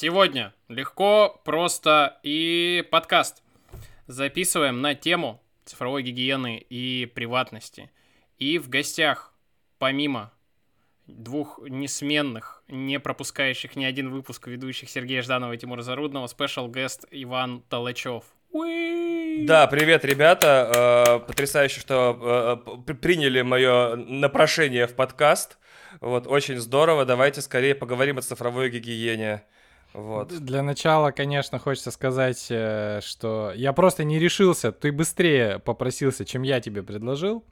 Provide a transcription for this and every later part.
Сегодня легко, просто и подкаст. Записываем на тему цифровой гигиены и приватности. И в гостях, помимо двух несменных, не пропускающих ни один выпуск ведущих Сергея Жданова и Тимура Зарудного, спешл гест Иван Толачев. Да, привет, ребята. Э, потрясающе, что э, приняли мое напрошение в подкаст. Вот, очень здорово. Давайте скорее поговорим о цифровой гигиене. Вот. Для начала, конечно, хочется сказать, э, что я просто не решился. Ты быстрее попросился, чем я тебе предложил.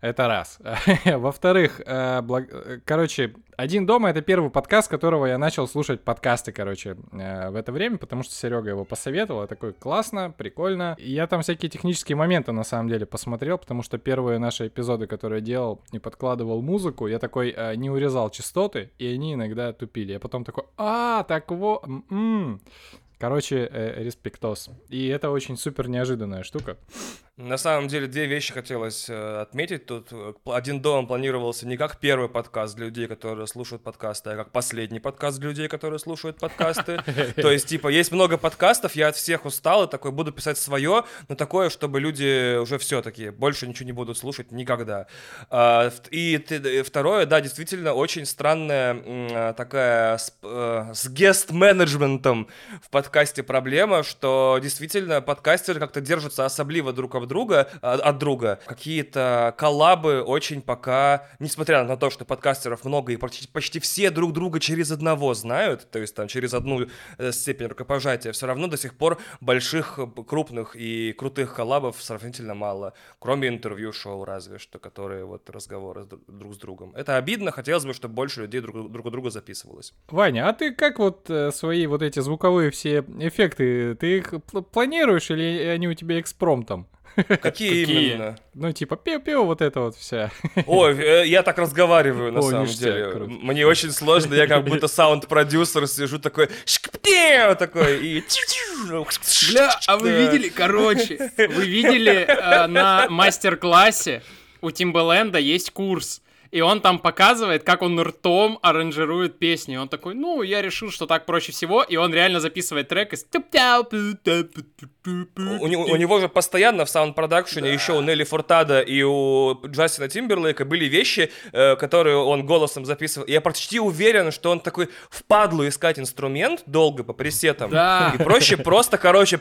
Это раз. Во-вторых, э, благ... Э, короче, «Один дома» — это первый подкаст, которого я начал слушать подкасты, короче, э, в это время, потому что Серега его посоветовал. Такой, классно, прикольно. И я там всякие технические моменты, на самом деле, посмотрел, потому что первые наши эпизоды, которые я делал, не подкладывал музыку, я такой э, не урезал частоты, и они иногда тупили. Я потом такой, а, так вот, м-м". Короче, э, респектос. И это очень супер неожиданная штука. На самом деле, две вещи хотелось э, отметить. Тут один дом планировался не как первый подкаст для людей, которые слушают подкасты, а как последний подкаст для людей, которые слушают подкасты. То есть, типа, есть много подкастов, я от всех устал и такой буду писать свое, но такое, чтобы люди уже все таки больше ничего не будут слушать никогда. А, и второе, да, действительно, очень странная такая с, э, с гест-менеджментом в подкасте проблема, что действительно подкастеры как-то держатся особливо друг об друга, а, от друга. Какие-то коллабы очень пока, несмотря на то, что подкастеров много и почти, почти все друг друга через одного знают, то есть там через одну э, степень рукопожатия, все равно до сих пор больших, крупных и крутых коллабов сравнительно мало, кроме интервью-шоу разве что, которые вот разговоры друг с другом. Это обидно, хотелось бы, чтобы больше людей друг, друг у друга записывалось. Ваня, а ты как вот э, свои вот эти звуковые все эффекты, ты их планируешь или они у тебя экспромтом? Какие, именно? Ну, типа, пиу-пиу, вот это вот вся. Ой, э, я так разговариваю, на самом деле. Мне очень сложно, я как будто саунд-продюсер сижу такой, такой, и... Бля, а вы видели, короче, вы видели э, на мастер-классе у Тимбаленда есть курс, и он там показывает, как он ртом аранжирует песни. Он такой, ну, я решил, что так проще всего, и он реально записывает трек из... У, у, у него же постоянно в саунд-продакшене да. еще у Нелли Фуртада и у Джастина Тимберлейка были вещи, э, которые он голосом записывал. Я почти уверен, что он такой впадлу искать инструмент долго по пресетам. Да. И проще просто, короче,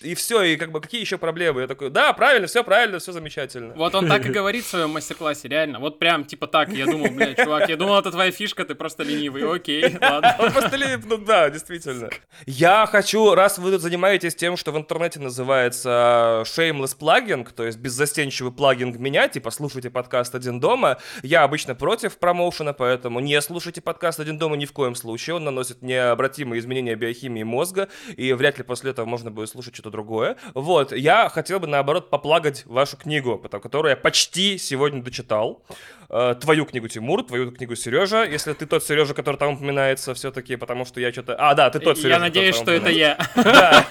и все, и как бы какие еще проблемы? Я такой, да, правильно, все правильно, все замечательно. Вот он так и говорит в своем мастер-классе, реально. Вот прям типа так. Я думал, блядь, чувак, я думал, это твоя фишка, ты просто ленивый. Окей, ладно. Он просто ленивый, ну да, действительно. Я хочу, раз вы тут занимаетесь тем, что в интернете называется shameless plugging, то есть беззастенчивый плагинг меня, типа слушайте подкаст «Один дома», я обычно против промоушена, поэтому не слушайте подкаст «Один дома» ни в коем случае. Он наносит необратимые изменения биохимии мозга, и вряд ли после этого можно будет слушать что-то другое. Вот, я хотел бы, наоборот, поплагать вашу книгу, которую я почти сегодня дочитал. Э, твою книгу, Тимур, твою книгу, Сережа, если ты тот Сережа, который там упоминается все-таки, потому что я что-то... А, да, ты тот Сережа. Я надеюсь, что это я.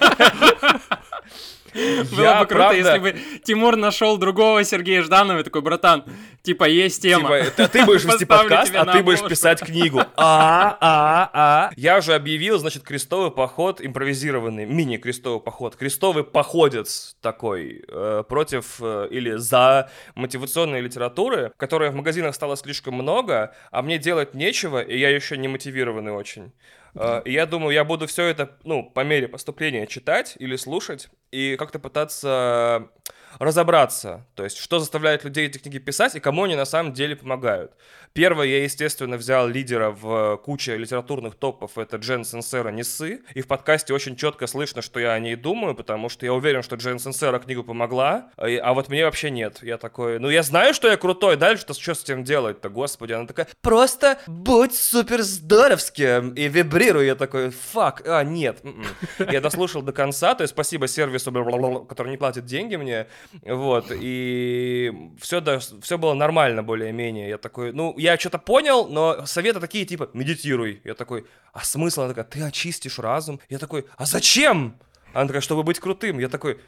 Было бы круто, если бы Тимур нашел другого Сергея Жданова такой, братан, типа, есть тема. Типа, ты будешь вести подкаст, а ты будешь писать книгу. А, а, а. Я же объявил, значит, крестовый поход импровизированный, мини-крестовый поход. Крестовый походец такой э, против э, или за мотивационной литературы, которая в магазинах стало слишком много, а мне делать нечего, и я еще не мотивированный очень. Э, я думаю, я буду все это, ну, по мере поступления читать или слушать, и как-то пытаться разобраться, то есть что заставляет людей эти книги писать и кому они на самом деле помогают. Первое, я, естественно, взял лидера в куче литературных топов, это Джен Сенсера Несы, и в подкасте очень четко слышно, что я о ней думаю, потому что я уверен, что Джен Сенсера книгу помогла, а вот мне вообще нет. Я такой, ну я знаю, что я крутой, дальше что, что с этим делать-то, господи, она такая, просто будь супер здоровским и вибрируй. Я такой, фак, а, нет. М-м». Я дослушал до конца, то есть спасибо сервису, который не платит деньги мне, вот, и все, да, все было нормально более-менее. Я такой, ну, я что-то понял, но советы такие, типа, медитируй. Я такой, а смысл? Она такая, ты очистишь разум. Я такой, а зачем? Она такая, чтобы быть крутым. Я такой,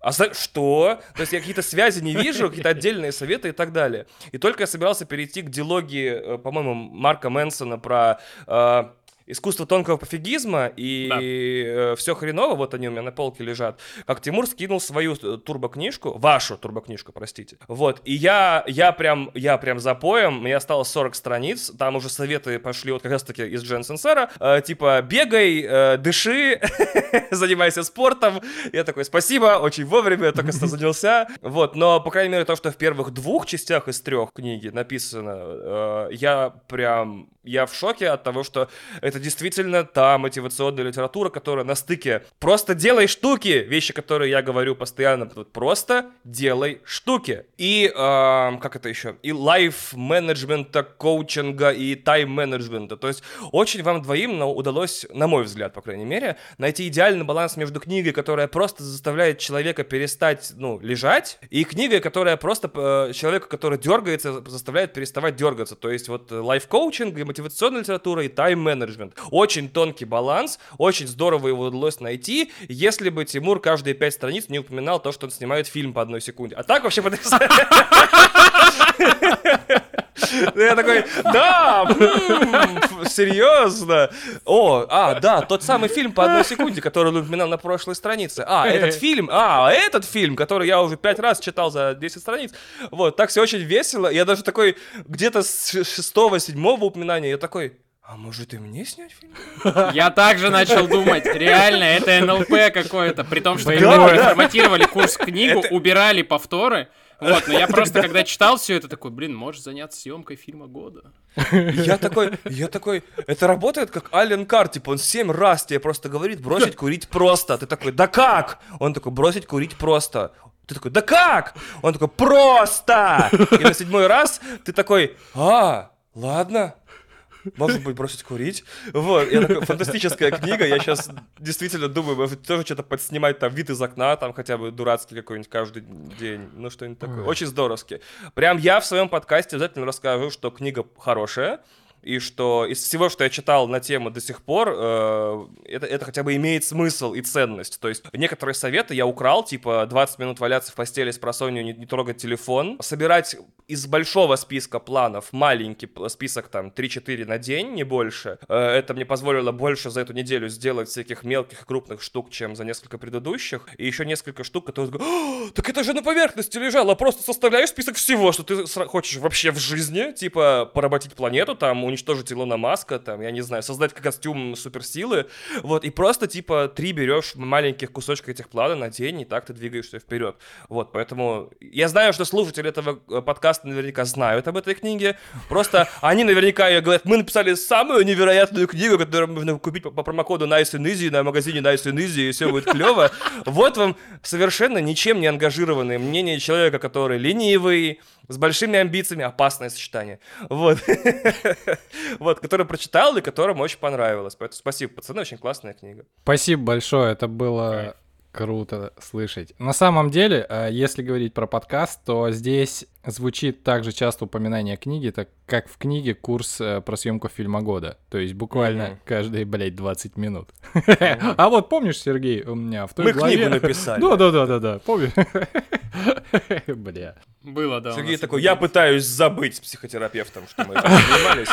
А за... что? То есть я какие-то связи не вижу, какие-то отдельные советы и так далее. И только я собирался перейти к дилогии, э, по-моему, Марка Мэнсона про э, искусство тонкого пофигизма и да. э, все хреново, вот они у меня на полке лежат, как Тимур скинул свою э, турбокнижку, вашу турбокнижку, простите. Вот, и я, я прям, я прям за поем, мне осталось 40 страниц, там уже советы пошли вот как раз таки из Джен Сенсера, э, типа, бегай, э, дыши, занимайся спортом. Я такой, спасибо, очень вовремя, я только что занялся. Вот, но, по крайней мере, то, что в первых двух частях из трех книги написано, э, я прям я в шоке от того, что это действительно та мотивационная литература, которая на стыке «просто делай штуки», вещи, которые я говорю постоянно, «просто делай штуки». И, э, как это еще, и лайф-менеджмента, коучинга, и тайм-менеджмента. То есть очень вам двоим удалось, на мой взгляд, по крайней мере, найти идеальный баланс между книгой, которая просто заставляет человека перестать, ну, лежать, и книгой, которая просто э, человека, который дергается, заставляет переставать дергаться. То есть вот лайф-коучинг и мотивационная литература и тайм-менеджмент. Очень тонкий баланс, очень здорово его удалось найти, если бы Тимур каждые пять страниц не упоминал то, что он снимает фильм по одной секунде. А так вообще Я такой, да, серьезно. О, а, да, тот самый фильм по одной секунде, который он упоминал на прошлой странице. А, этот фильм, а, этот фильм, который я уже пять раз читал за 10 страниц. Вот, так все очень весело. Я даже такой, где-то с шестого, седьмого упоминания, я такой, а может и мне снять фильм? Я также начал думать, реально, это НЛП какое-то, при том, что когда мы форматировали курс книгу, убирали повторы, вот, но я просто, когда читал все это, такой, блин, можешь заняться съемкой фильма года. Я такой, я такой, это работает как Ален Кар, типа он семь раз тебе просто говорит бросить курить просто. Ты такой, да как? Он такой, бросить курить просто. Ты такой, да как? Он такой, просто! И на седьмой раз ты такой, а, ладно, может быть, бросить курить. Вот, я такой, фантастическая книга, я сейчас действительно думаю, тоже что-то подснимать, там, вид из окна, там, хотя бы дурацкий какой-нибудь каждый день, ну, что-нибудь такое. Очень здоровски. Прям я в своем подкасте обязательно расскажу, что книга хорошая, и что из всего, что я читал на тему до сих пор, э, это, это хотя бы имеет смысл и ценность. То есть некоторые советы я украл, типа 20 минут валяться в постели с просонью, не, не трогать телефон, собирать из большого списка планов маленький список там 3-4 на день, не больше. Э, это мне позволило больше за эту неделю сделать всяких мелких и крупных штук, чем за несколько предыдущих. И еще несколько штук, которые говорят, так это же на поверхности лежало, просто составляешь список всего, что ты хочешь вообще в жизни, типа поработить планету, там уничтожить Илона Маска, там, я не знаю, создать костюм суперсилы, вот, и просто, типа, три берешь маленьких кусочков этих плана на день, и так ты двигаешься вперед. Вот, поэтому я знаю, что слушатели этого э, подкаста наверняка знают об этой книге, просто они наверняка ее говорят, мы написали самую невероятную книгу, которую можно купить по, промокоду Nice and Easy на магазине Nice and Easy, и все будет клево. Вот вам совершенно ничем не ангажированное мнение человека, который ленивый, с большими амбициями, опасное сочетание. Вот. вот, который прочитал и которому очень понравилось. Поэтому спасибо, пацаны, очень классная книга. Спасибо большое, это было круто слышать. На самом деле, э, если говорить про подкаст, то здесь звучит также часто упоминание книги, так как в книге курс э, про съемку фильма года. То есть буквально mm-hmm. каждые, блядь, 20 минут. Mm-hmm. а вот помнишь, Сергей, у меня в той Мы главе... книгу написали. Да-да-да-да-да, помнишь? Бля. Было, да. Сергей такой, я пытаюсь забыть психотерапевтом, что мы этим занимались.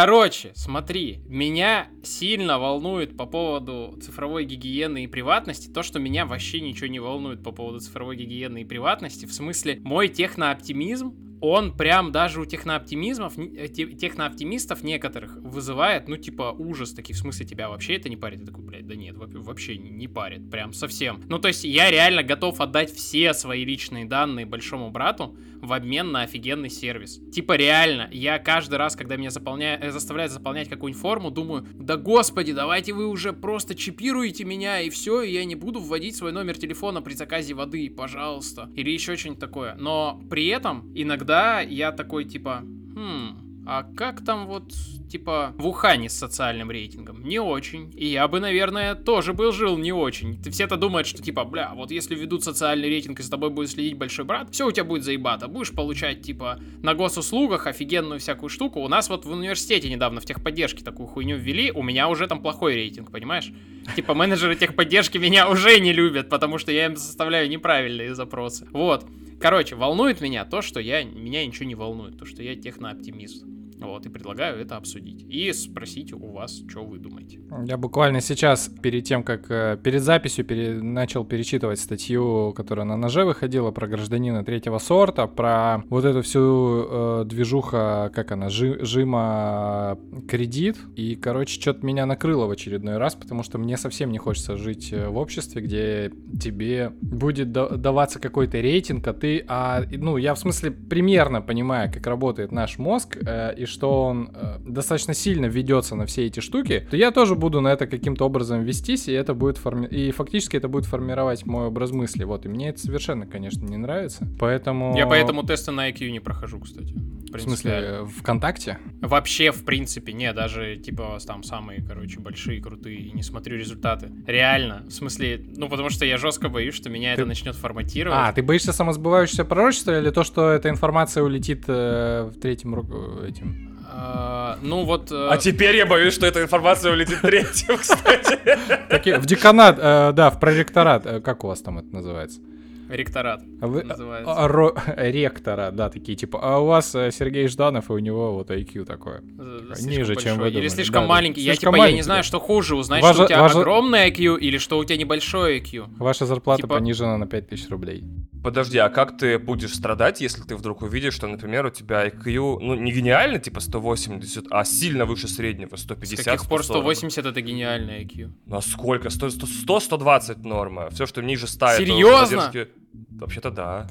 Короче, смотри, меня сильно волнует по поводу цифровой гигиены и приватности то, что меня вообще ничего не волнует по поводу цифровой гигиены и приватности. В смысле, мой технооптимизм он прям даже у технооптимизмов, э, технооптимистов некоторых вызывает, ну, типа, ужас, такие, в смысле, тебя вообще это не парит? Я такой, блядь, да нет, вообще не парит, прям совсем. Ну, то есть, я реально готов отдать все свои личные данные большому брату в обмен на офигенный сервис. Типа, реально, я каждый раз, когда меня заполняют, э, заставляют заполнять какую-нибудь форму, думаю, да господи, давайте вы уже просто чипируете меня, и все, и я не буду вводить свой номер телефона при заказе воды, пожалуйста. Или еще что-нибудь такое. Но при этом иногда я такой, типа, хм, а как там вот, типа, в Ухане с социальным рейтингом? Не очень. И я бы, наверное, тоже был жил не очень. Все-то думают, что, типа, бля, вот если ведут социальный рейтинг и за тобой будет следить большой брат, все у тебя будет заебато. Будешь получать, типа, на госуслугах офигенную всякую штуку. У нас вот в университете недавно в техподдержке такую хуйню ввели, у меня уже там плохой рейтинг, понимаешь? Типа, менеджеры техподдержки меня уже не любят, потому что я им составляю неправильные запросы. Вот. Короче, волнует меня то, что я, меня ничего не волнует, то, что я технооптимист. Вот, и предлагаю это обсудить. И спросить у вас, что вы думаете. Я буквально сейчас, перед тем, как э, перед записью, пере, начал перечитывать статью, которая на ноже выходила про гражданина третьего сорта, про вот эту всю э, движуха, как она, жи, жима кредит. И, короче, что-то меня накрыло в очередной раз, потому что мне совсем не хочется жить э, в обществе, где тебе будет даваться какой-то рейтинг, а ты, а, ну, я в смысле примерно понимаю, как работает наш мозг, э, и что он э, достаточно сильно ведется на все эти штуки, то я тоже буду на это каким-то образом вестись, и это будет форми... и фактически это будет формировать мой образ мысли. Вот, и мне это совершенно, конечно, не нравится. Поэтому... Я поэтому тесты на IQ не прохожу, кстати. В смысле, ВКонтакте? Вообще, в принципе, не, даже, типа, там самые, короче, большие, крутые, не смотрю результаты. Реально, в смысле, ну, потому что я жестко боюсь, что меня ты... это начнет форматировать. А, ты боишься самосбывающегося пророчества или то, что эта информация улетит э, в третьем этим ну вот... Э, а теперь я боюсь, что эта информация улетит третьим, кстати. В деканат, э, да, в проректорат. Э, как у вас там это называется? Ректорат а вы, называется. А, ро, ректора, да, такие типа. А у вас Сергей Жданов, и у него вот IQ такое. Слишком ниже, большой. чем вы думали. Или слишком да, маленький. Да. Я слишком типа, маленький, я не знаю, да. что хуже, узнать, Ваша, что у тебя ваша... огромный IQ или что у тебя небольшой IQ. Ваша зарплата типа... понижена на 5000 рублей. Подожди, а как ты будешь страдать, если ты вдруг увидишь, что, например, у тебя IQ, ну, не гениально, типа 180, а сильно выше среднего, 150, С каких 140. пор 180 это гениальный IQ? Ну, а сколько? 100-120 норма. Все, что ниже 100, Серьезно? Это Вообще-то да.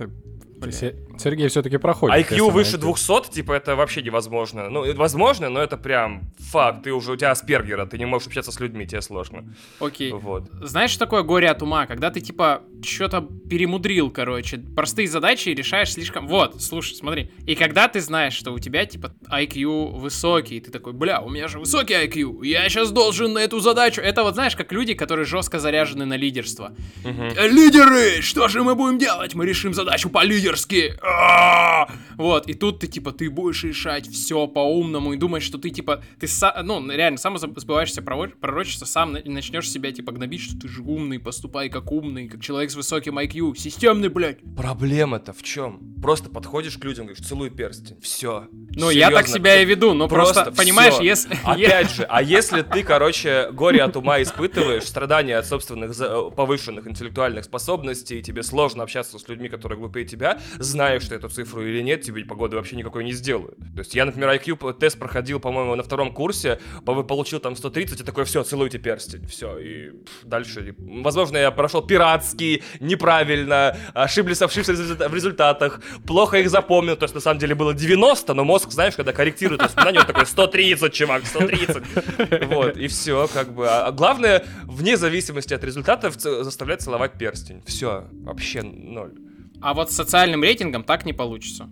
Сергей все-таки проходит. IQ выше 200, типа, это вообще невозможно. Ну, возможно, но это прям факт. Ты уже, у тебя аспергера, ты не можешь общаться с людьми, тебе сложно. Окей. Вот. Знаешь, что такое горе от ума? Когда ты, типа, что-то перемудрил, короче, простые задачи решаешь слишком... Вот, слушай, смотри. И когда ты знаешь, что у тебя, типа, IQ высокий, ты такой, бля, у меня же высокий IQ, я сейчас должен на эту задачу. Это вот, знаешь, как люди, которые жестко заряжены на лидерство. Угу. Лидеры, что же мы будем делать? Мы решим задачу по лидерству лидерски. А! Вот, и тут ты, типа, ты будешь решать все по-умному и думаешь, что ты, типа, ты сам, ну, реально, сам сбываешься пророчество, сам начнешь себя, типа, гнобить, что ты же умный, поступай как умный, как человек с высоким IQ, системный, блядь. Проблема-то в чем? Просто подходишь к людям, говоришь, целуй перстень, все. Ну, я так себя и веду, но просто, просто понимаешь, всё. если... Опять же, а если ты, короче, горе от ума испытываешь, страдания от собственных повышенных интеллектуальных способностей, и тебе сложно общаться с людьми, которые глупее тебя, знаешь ты эту цифру или нет, тебе погоды вообще никакой не сделают. То есть я, например, IQ тест проходил, по-моему, на втором курсе, получил там 130, и такой, все, целуйте перстень, все, и дальше. Возможно, я прошел пиратский, неправильно, ошиблись, ошибся в результатах, плохо их запомнил, то есть на самом деле было 90, но мозг, знаешь, когда корректирует воспоминания, он такой, 130, чувак, 130. Вот, и все, как бы. А главное, вне зависимости от результатов, заставлять целовать перстень. Все, вообще ноль. А вот с социальным рейтингом так не получится.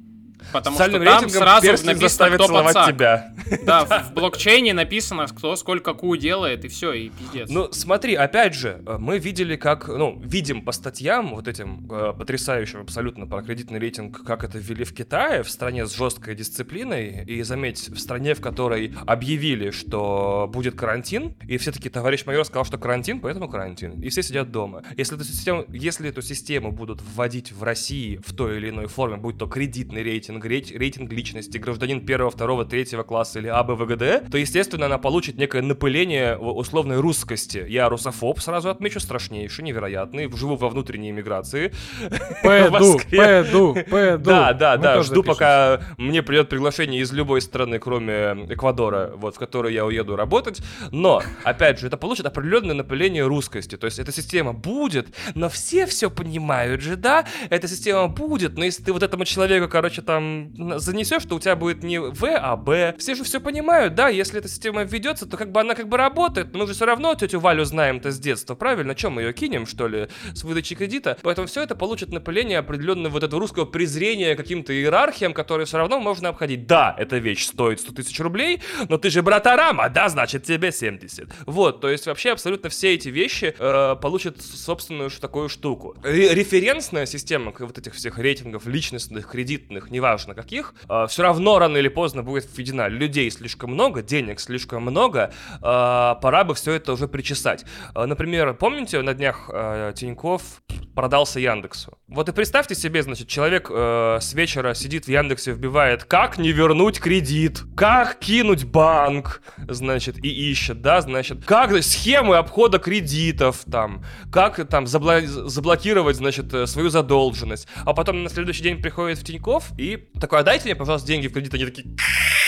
Потому что там сразу написано, кто пацак. тебя. Да, в блокчейне написано, кто сколько ку делает, и все, и пиздец. Ну, смотри, опять же, э, мы видели, как, ну, видим по статьям вот этим э, потрясающим абсолютно про кредитный рейтинг, как это ввели в Китае, в стране с жесткой дисциплиной, и заметь, в стране, в которой объявили, что будет карантин, и все-таки товарищ майор сказал, что карантин, поэтому карантин, и все сидят дома. Если эту систему, если эту систему будут вводить в России в той или иной форме, будь то кредитный рейтинг, рейтинг, рейтинг личности, гражданин первого, второго, третьего класса или АБВГД, то, естественно, она получит некое напыление условной русскости. Я русофоб, сразу отмечу, страшнейший, невероятный, живу во внутренней иммиграции. Пойду, пойду, пойду. Да, да, да, жду, пока мне придет приглашение из любой страны, кроме Эквадора, вот, в которую я уеду работать. Но, опять же, это получит определенное напыление русскости. То есть эта система будет, но все все понимают же, да? Эта система будет, но если ты вот этому человеку, короче, там там занесешь, что у тебя будет не В, а Б. Все же все понимают, да, если эта система введется, то как бы она как бы работает, но мы же все равно тетю Валю знаем-то с детства, правильно? Чем мы ее кинем, что ли, с выдачей кредита? Поэтому все это получит напыление определенного вот этого русского презрения каким-то иерархиям, которые все равно можно обходить. Да, эта вещь стоит 100 тысяч рублей, но ты же братарама, да, значит тебе 70. Вот, то есть вообще абсолютно все эти вещи э, получат собственную такую штуку. Ре референсная система вот этих всех рейтингов личностных, кредитных, неважно каких, э, все равно рано или поздно будет введена. Людей слишком много, денег слишком много, э, пора бы все это уже причесать. Э, например, помните, на днях э, Тиньков продался Яндексу. Вот и представьте себе, значит, человек э, с вечера сидит в Яндексе, вбивает, как не вернуть кредит, как кинуть банк, значит, и ищет, да, значит, как схемы обхода кредитов, там, как там забла заблокировать, значит, э, свою задолженность. А потом на следующий день приходит в Тиньков и такой, а дайте мне, пожалуйста, деньги в кредит. Они такие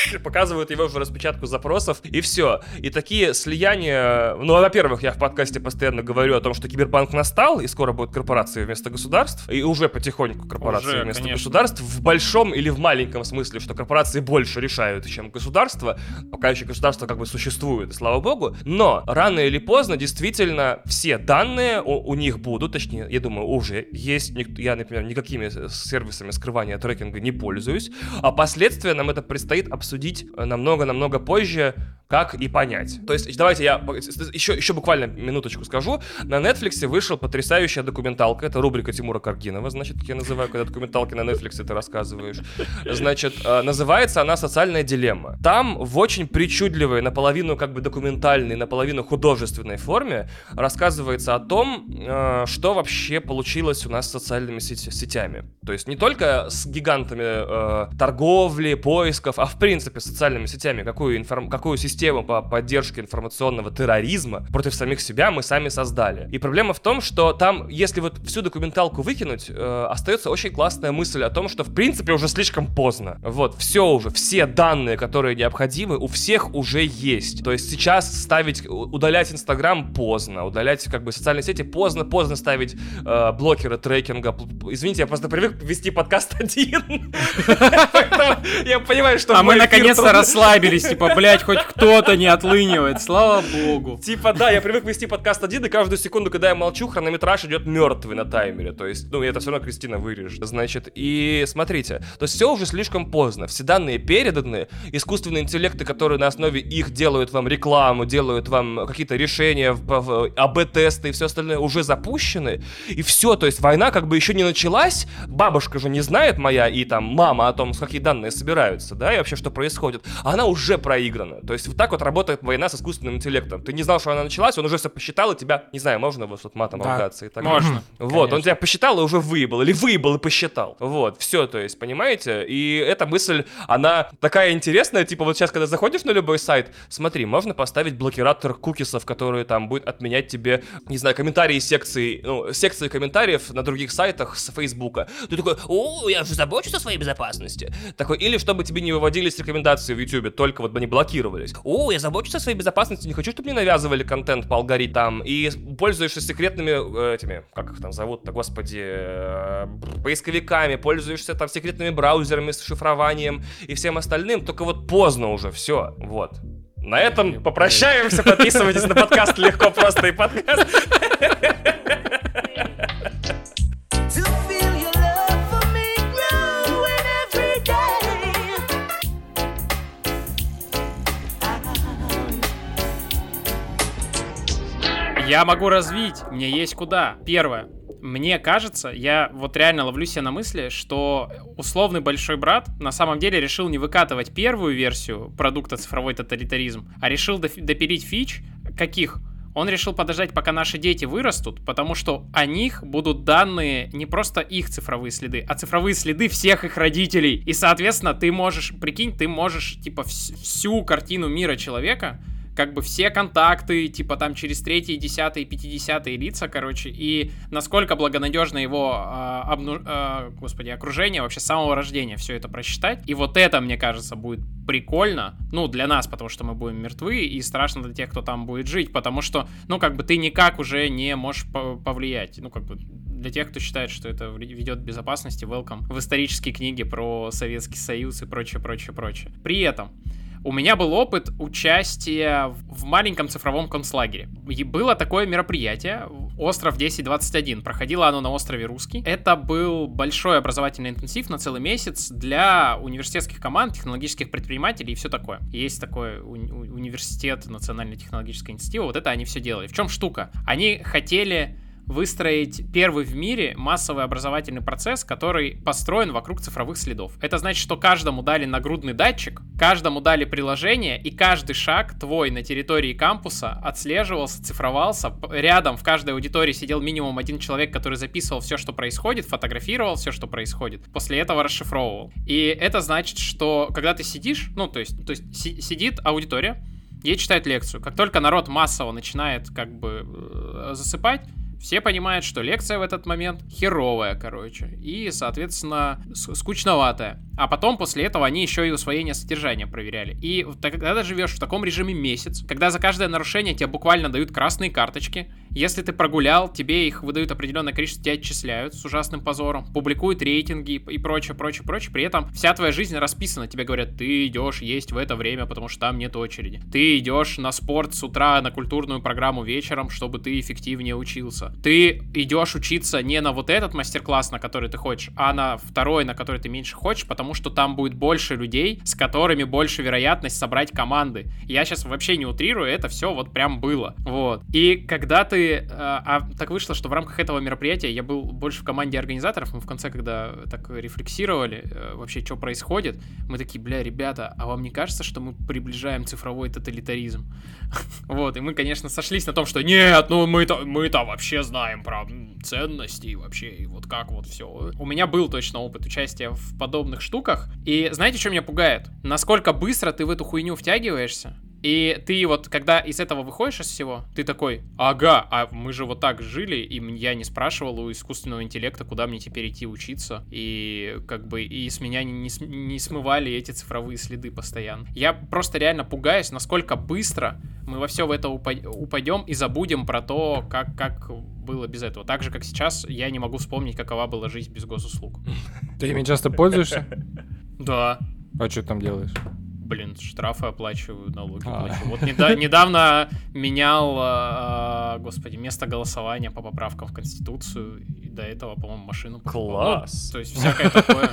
показывают его уже распечатку запросов, и все. И такие слияния... Ну, во-первых, я в подкасте постоянно говорю о том, что киберпанк настал, и скоро будут корпорации вместо государств, и уже потихоньку корпорации уже, вместо конечно. государств, в большом или в маленьком смысле, что корпорации больше решают, чем государство, пока еще государство как бы существует, слава богу. Но рано или поздно действительно все данные у, у них будут, точнее, я думаю, уже есть. Я, например, никакими сервисами скрывания трекинга не пользуюсь, а последствия нам это предстоит обсудить обсудить э, намного-намного позже, как и понять. То есть, давайте я еще, еще буквально минуточку скажу. На Netflix вышел потрясающая документалка. Это рубрика Тимура Каргинова, значит, как я называю, когда документалки на Netflix ты рассказываешь. Значит, э, называется она «Социальная дилемма». Там в очень причудливой, наполовину как бы документальной, наполовину художественной форме рассказывается о том, э, что вообще получилось у нас с социальными сетями. То есть не только с гигантами э, торговли, поисков, а в принципе с социальными сетями, какую, информ... какую систему систему по поддержке информационного терроризма против самих себя мы сами создали. И проблема в том, что там, если вот всю документалку выкинуть, э, остается очень классная мысль о том, что в принципе уже слишком поздно. Вот, все уже, все данные, которые необходимы, у всех уже есть. То есть сейчас ставить, удалять Инстаграм поздно, удалять как бы социальные сети поздно, поздно ставить э, блокеры трекинга. Извините, я просто привык вести подкаст один. Я понимаю, что... А мы наконец-то расслабились, типа, блядь, хоть кто кто-то не отлынивает, слава богу. Типа, да, я привык вести подкаст один, и каждую секунду, когда я молчу, хронометраж идет мертвый на таймере. То есть, ну, это все равно Кристина вырежет. Значит, и смотрите, то есть все уже слишком поздно. Все данные переданы, искусственные интеллекты, которые на основе их делают вам рекламу, делают вам какие-то решения, АБ-тесты и все остальное уже запущены. И все, то есть война как бы еще не началась, бабушка же не знает моя и там мама о том, с какие данные собираются, да, и вообще что происходит. Она уже проиграна. То есть так вот работает война с искусственным интеллектом. Ты не знал, что она началась, он уже все посчитал, и тебя, не знаю, можно вот матом да. ругаться и так Можно. Вот, конечно. он тебя посчитал и уже выебал, или выебал и посчитал. Вот, все, то есть, понимаете? И эта мысль, она такая интересная, типа вот сейчас, когда заходишь на любой сайт, смотри, можно поставить блокиратор кукисов, который там будет отменять тебе, не знаю, комментарии секции, ну, секции комментариев на других сайтах с Фейсбука. Ты такой, о, я же забочусь о своей безопасности. Такой, или чтобы тебе не выводились рекомендации в YouTube, только вот бы не блокировались о, я забочусь о своей безопасности, не хочу, чтобы мне навязывали контент по алгоритмам, и пользуешься секретными э, этими, как их там зовут-то, господи, э, поисковиками, пользуешься там секретными браузерами с шифрованием и всем остальным, только вот поздно уже, все, вот. На этом попрощаемся, подписывайтесь на подкаст легко, просто и подкаст. Я могу развить, мне есть куда. Первое. Мне кажется, я вот реально ловлю себя на мысли, что условный большой брат на самом деле решил не выкатывать первую версию продукта цифровой тоталитаризм, а решил допилить фич каких? Он решил подождать, пока наши дети вырастут, потому что о них будут данные не просто их цифровые следы, а цифровые следы всех их родителей. И, соответственно, ты можешь, прикинь, ты можешь, типа, всю картину мира человека как бы все контакты, типа там через третьи, десятые, пятидесятые лица, короче, и насколько благонадежно его, э, обну... э, господи, окружение вообще с самого рождения все это просчитать. И вот это, мне кажется, будет прикольно, ну, для нас, потому что мы будем мертвы, и страшно для тех, кто там будет жить, потому что, ну, как бы ты никак уже не можешь повлиять, ну, как бы для тех, кто считает, что это ведет к безопасности, welcome в исторические книги про Советский Союз и прочее, прочее, прочее. При этом у меня был опыт участия в маленьком цифровом концлагере. И было такое мероприятие, остров 1021. Проходило оно на острове Русский. Это был большой образовательный интенсив на целый месяц для университетских команд, технологических предпринимателей и все такое. Есть такой уни- университет национальной технологической инициативы. Вот это они все делали. В чем штука? Они хотели выстроить первый в мире массовый образовательный процесс, который построен вокруг цифровых следов. Это значит, что каждому дали нагрудный датчик, каждому дали приложение, и каждый шаг твой на территории кампуса отслеживался, цифровался. Рядом в каждой аудитории сидел минимум один человек, который записывал все, что происходит, фотографировал все, что происходит. После этого расшифровывал. И это значит, что когда ты сидишь, ну, то есть, то есть си- сидит аудитория, ей читают лекцию. Как только народ массово начинает как бы э, засыпать, все понимают, что лекция в этот момент херовая, короче, и, соответственно, скучноватая. А потом после этого они еще и усвоение содержания проверяли. И когда ты живешь в таком режиме месяц, когда за каждое нарушение тебе буквально дают красные карточки, если ты прогулял, тебе их выдают определенное количество, тебя отчисляют с ужасным позором, публикуют рейтинги и прочее, прочее, прочее. При этом вся твоя жизнь расписана. Тебе говорят, ты идешь есть в это время, потому что там нет очереди. Ты идешь на спорт с утра, на культурную программу вечером, чтобы ты эффективнее учился. Ты идешь учиться не на вот этот мастер-класс, на который ты хочешь, а на второй, на который ты меньше хочешь, потому что там будет больше людей, с которыми больше вероятность собрать команды. Я сейчас вообще не утрирую, это все вот прям было. Вот. И когда ты а, а так вышло, что в рамках этого мероприятия я был больше в команде организаторов. Мы в конце, когда так рефлексировали, э, вообще, что происходит, мы такие, бля, ребята, а вам не кажется, что мы приближаем цифровой тоталитаризм? вот, и мы, конечно, сошлись на том, что нет, ну мы-то мы то вообще знаем про ценности вообще, и вот как вот все. У меня был точно опыт участия в подобных штуках. И знаете, что меня пугает? Насколько быстро ты в эту хуйню втягиваешься, и ты вот, когда из этого выходишь из всего, ты такой, ага, а мы же вот так жили, и я не спрашивал у искусственного интеллекта, куда мне теперь идти учиться, и как бы и с меня не, не, смывали эти цифровые следы постоянно. Я просто реально пугаюсь, насколько быстро мы во все в это упадем и забудем про то, как, как было без этого. Так же, как сейчас, я не могу вспомнить, какова была жизнь без госуслуг. Ты ими часто пользуешься? Да. А что там делаешь? Блин, штрафы оплачиваю, налоги а. плачу. Вот неда- недавно менял, э, господи, место голосования по поправкам в Конституцию, и до этого, по-моему, машину покупал. Класс! Ну, то есть всякое такое.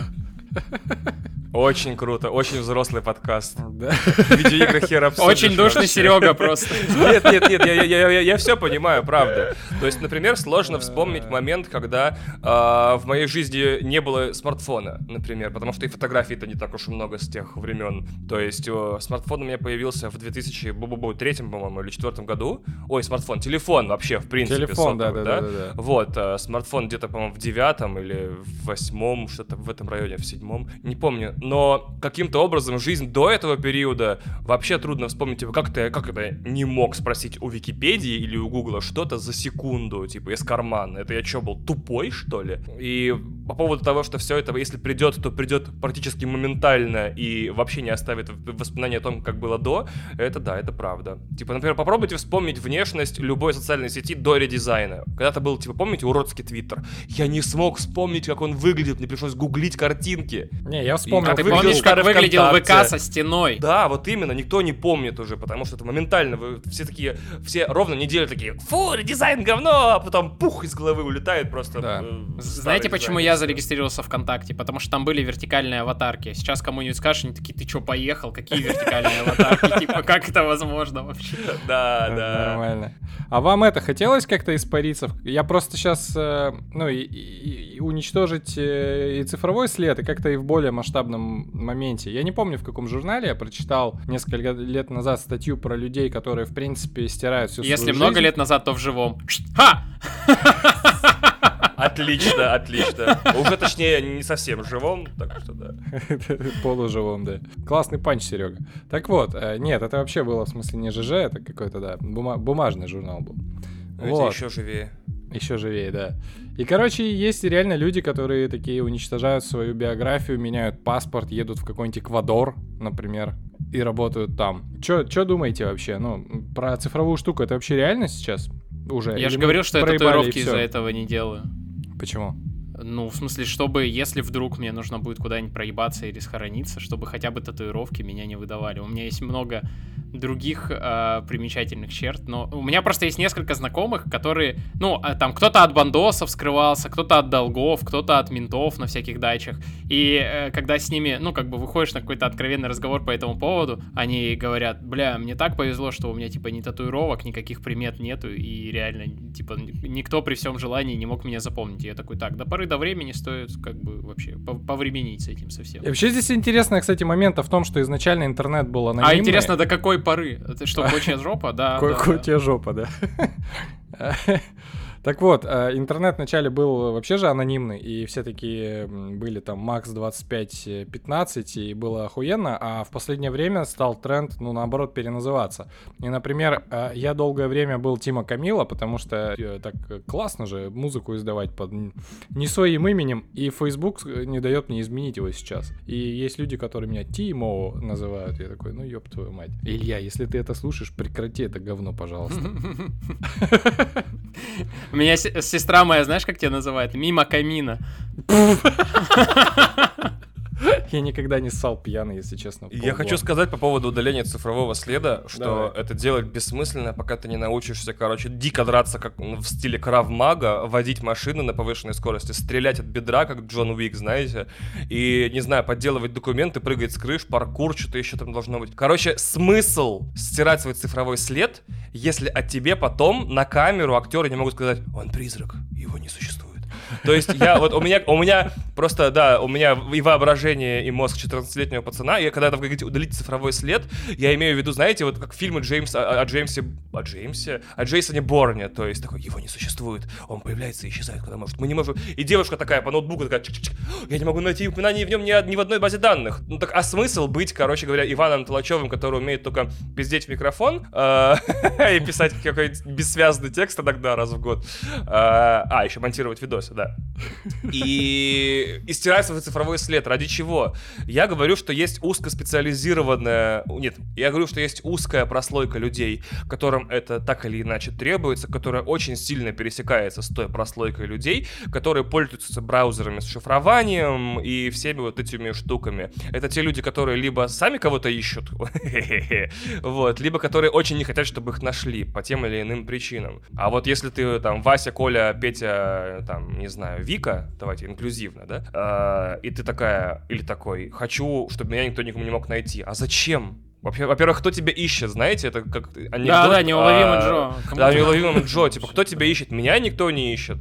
Очень круто, очень взрослый подкаст. Да. Видеоигры хер Очень душный Серега просто. Нет, нет, нет, я, я, я, я все понимаю, правда. То есть, например, сложно вспомнить момент, когда э, в моей жизни не было смартфона, например, потому что и фотографий-то не так уж и много с тех времен. То есть, э, смартфон у меня появился в 2003, по-моему, или 2004 году. Ой, смартфон, телефон вообще, в принципе. Телефон, сотовый, да, да, да, да, да. Вот, э, смартфон где-то, по-моему, в девятом или в восьмом, что-то в этом районе, в седьмом, не помню но каким-то образом жизнь до этого периода вообще трудно вспомнить, типа, как ты, как это не мог спросить у Википедии или у Гугла что-то за секунду, типа, из кармана. Это я что, был тупой, что ли? И по поводу того, что все это, если придет, то придет практически моментально и вообще не оставит воспоминания о том, как было до, это да, это правда. Типа, например, попробуйте вспомнить внешность любой социальной сети до редизайна. Когда-то был, типа, помните, уродский твиттер? Я не смог вспомнить, как он выглядит, мне пришлось гуглить картинки. Не, я вспомнил, ты помнишь, как выглядел ВК со стеной? Да, вот именно, никто не помнит уже, потому что это моментально, вы все такие, все ровно неделю такие, фу, дизайн говно, а потом пух из головы улетает просто. Да. Э, Знаете, почему я зарегистрировался ВКонтакте? Потому что там были вертикальные аватарки. Сейчас кому-нибудь скажешь, они такие, ты что, поехал? Какие вертикальные аватарки? Типа, как это возможно вообще? Да, да. Нормально. А вам это хотелось как-то испариться? Я просто сейчас, э, ну, уничтожить э, и цифровой след, и как-то и в более масштабном моменте. Я не помню, в каком журнале я прочитал несколько лет назад статью про людей, которые, в принципе, стирают всю Если свою много жизнь. лет назад, то в живом. Ха! Отлично, отлично. Уже точнее не совсем живом, так что да. Полуживом, да. Классный панч, Серега. Так вот, э, нет, это вообще было в смысле не ЖЖ, это какой-то, да, бумажный журнал был. Вот. еще живее. Еще живее, да. И, короче, есть реально люди, которые такие уничтожают свою биографию, меняют паспорт, едут в какой-нибудь Эквадор, например, и работают там. Чё, чё думаете вообще? Ну, про цифровую штуку это вообще реально сейчас? Уже? Я же говорил, что я татуировки из-за этого не делаю. Почему? Ну, в смысле, чтобы, если вдруг мне нужно будет куда-нибудь проебаться или схорониться, чтобы хотя бы татуировки меня не выдавали. У меня есть много других э, примечательных черт, но у меня просто есть несколько знакомых, которые, ну, а, там кто-то от бандосов скрывался, кто-то от долгов, кто-то от ментов на всяких дачах, и э, когда с ними, ну, как бы выходишь на какой-то откровенный разговор по этому поводу, они говорят, бля, мне так повезло, что у меня, типа, ни татуировок, никаких примет нету, и реально, типа, никто при всем желании не мог меня запомнить. И я такой, так, до поры до времени стоит, как бы, вообще повременить с этим совсем. И вообще здесь интересно, кстати, момент в том, что изначально интернет был анонимный. А интересно, до какой поры? Это что, кочья жопа? Да, Кочья жопа, да. Так вот, э, интернет вначале был вообще же анонимный, и все такие были там Макс 2515, и было охуенно, а в последнее время стал тренд, ну, наоборот, переназываться. И, например, э, я долгое время был Тима Камила, потому что э, так классно же музыку издавать под не своим именем, и Facebook не дает мне изменить его сейчас. И есть люди, которые меня Тимо называют, я такой, ну, ёб твою мать. Илья, если ты это слушаешь, прекрати это говно, пожалуйста. Меня сестра моя, знаешь, как тебя называет? Мимо камина. Я никогда не ссал пьяный, если честно. Я хочу сказать по поводу удаления цифрового следа, что Давай. это делать бессмысленно, пока ты не научишься, короче, дико драться, как в стиле Крав Мага, водить машины на повышенной скорости, стрелять от бедра, как Джон Уик, знаете, и, не знаю, подделывать документы, прыгать с крыш, паркур, что-то еще там должно быть. Короче, смысл стирать свой цифровой след, если от тебе потом на камеру актеры не могут сказать «Он призрак, его не существует». То есть я вот у меня, у меня просто, да, у меня и воображение, и мозг 14-летнего пацана, и когда там говорите удалить цифровой след, я имею в виду, знаете, вот как фильмы Джеймса, о, о Джеймсе, о Джеймсе, о Джейсоне Борне, то есть такой, его не существует, он появляется и исчезает, когда может, мы не можем, и девушка такая по ноутбуку такая, Чик -чик -чик. я не могу найти упоминание в нем ни, ни в одной базе данных. Ну так, а смысл быть, короче говоря, Иваном Толачевым, который умеет только пиздеть в микрофон э, и писать какой-нибудь бессвязный текст иногда раз в год, э, а, еще монтировать видосы, да. И, и стирать свой цифровой след. Ради чего? Я говорю, что есть узкоспециализированная... Нет, я говорю, что есть узкая прослойка людей, которым это так или иначе требуется, которая очень сильно пересекается с той прослойкой людей, которые пользуются браузерами с шифрованием и всеми вот этими штуками. Это те люди, которые либо сами кого-то ищут, вот, либо которые очень не хотят, чтобы их нашли по тем или иным причинам. А вот если ты там Вася, Коля, Петя, там, не знаю, Вика, давайте инклюзивно, да, э, и ты такая, или такой, хочу, чтобы меня никто никому не мог найти. А зачем? Во-первых, кто тебя ищет, знаете, это как анекдот. Да, да, неуловимый а, Джо. Кому да, неуловимый Джо, типа, кто тебя ищет? Меня никто не ищет.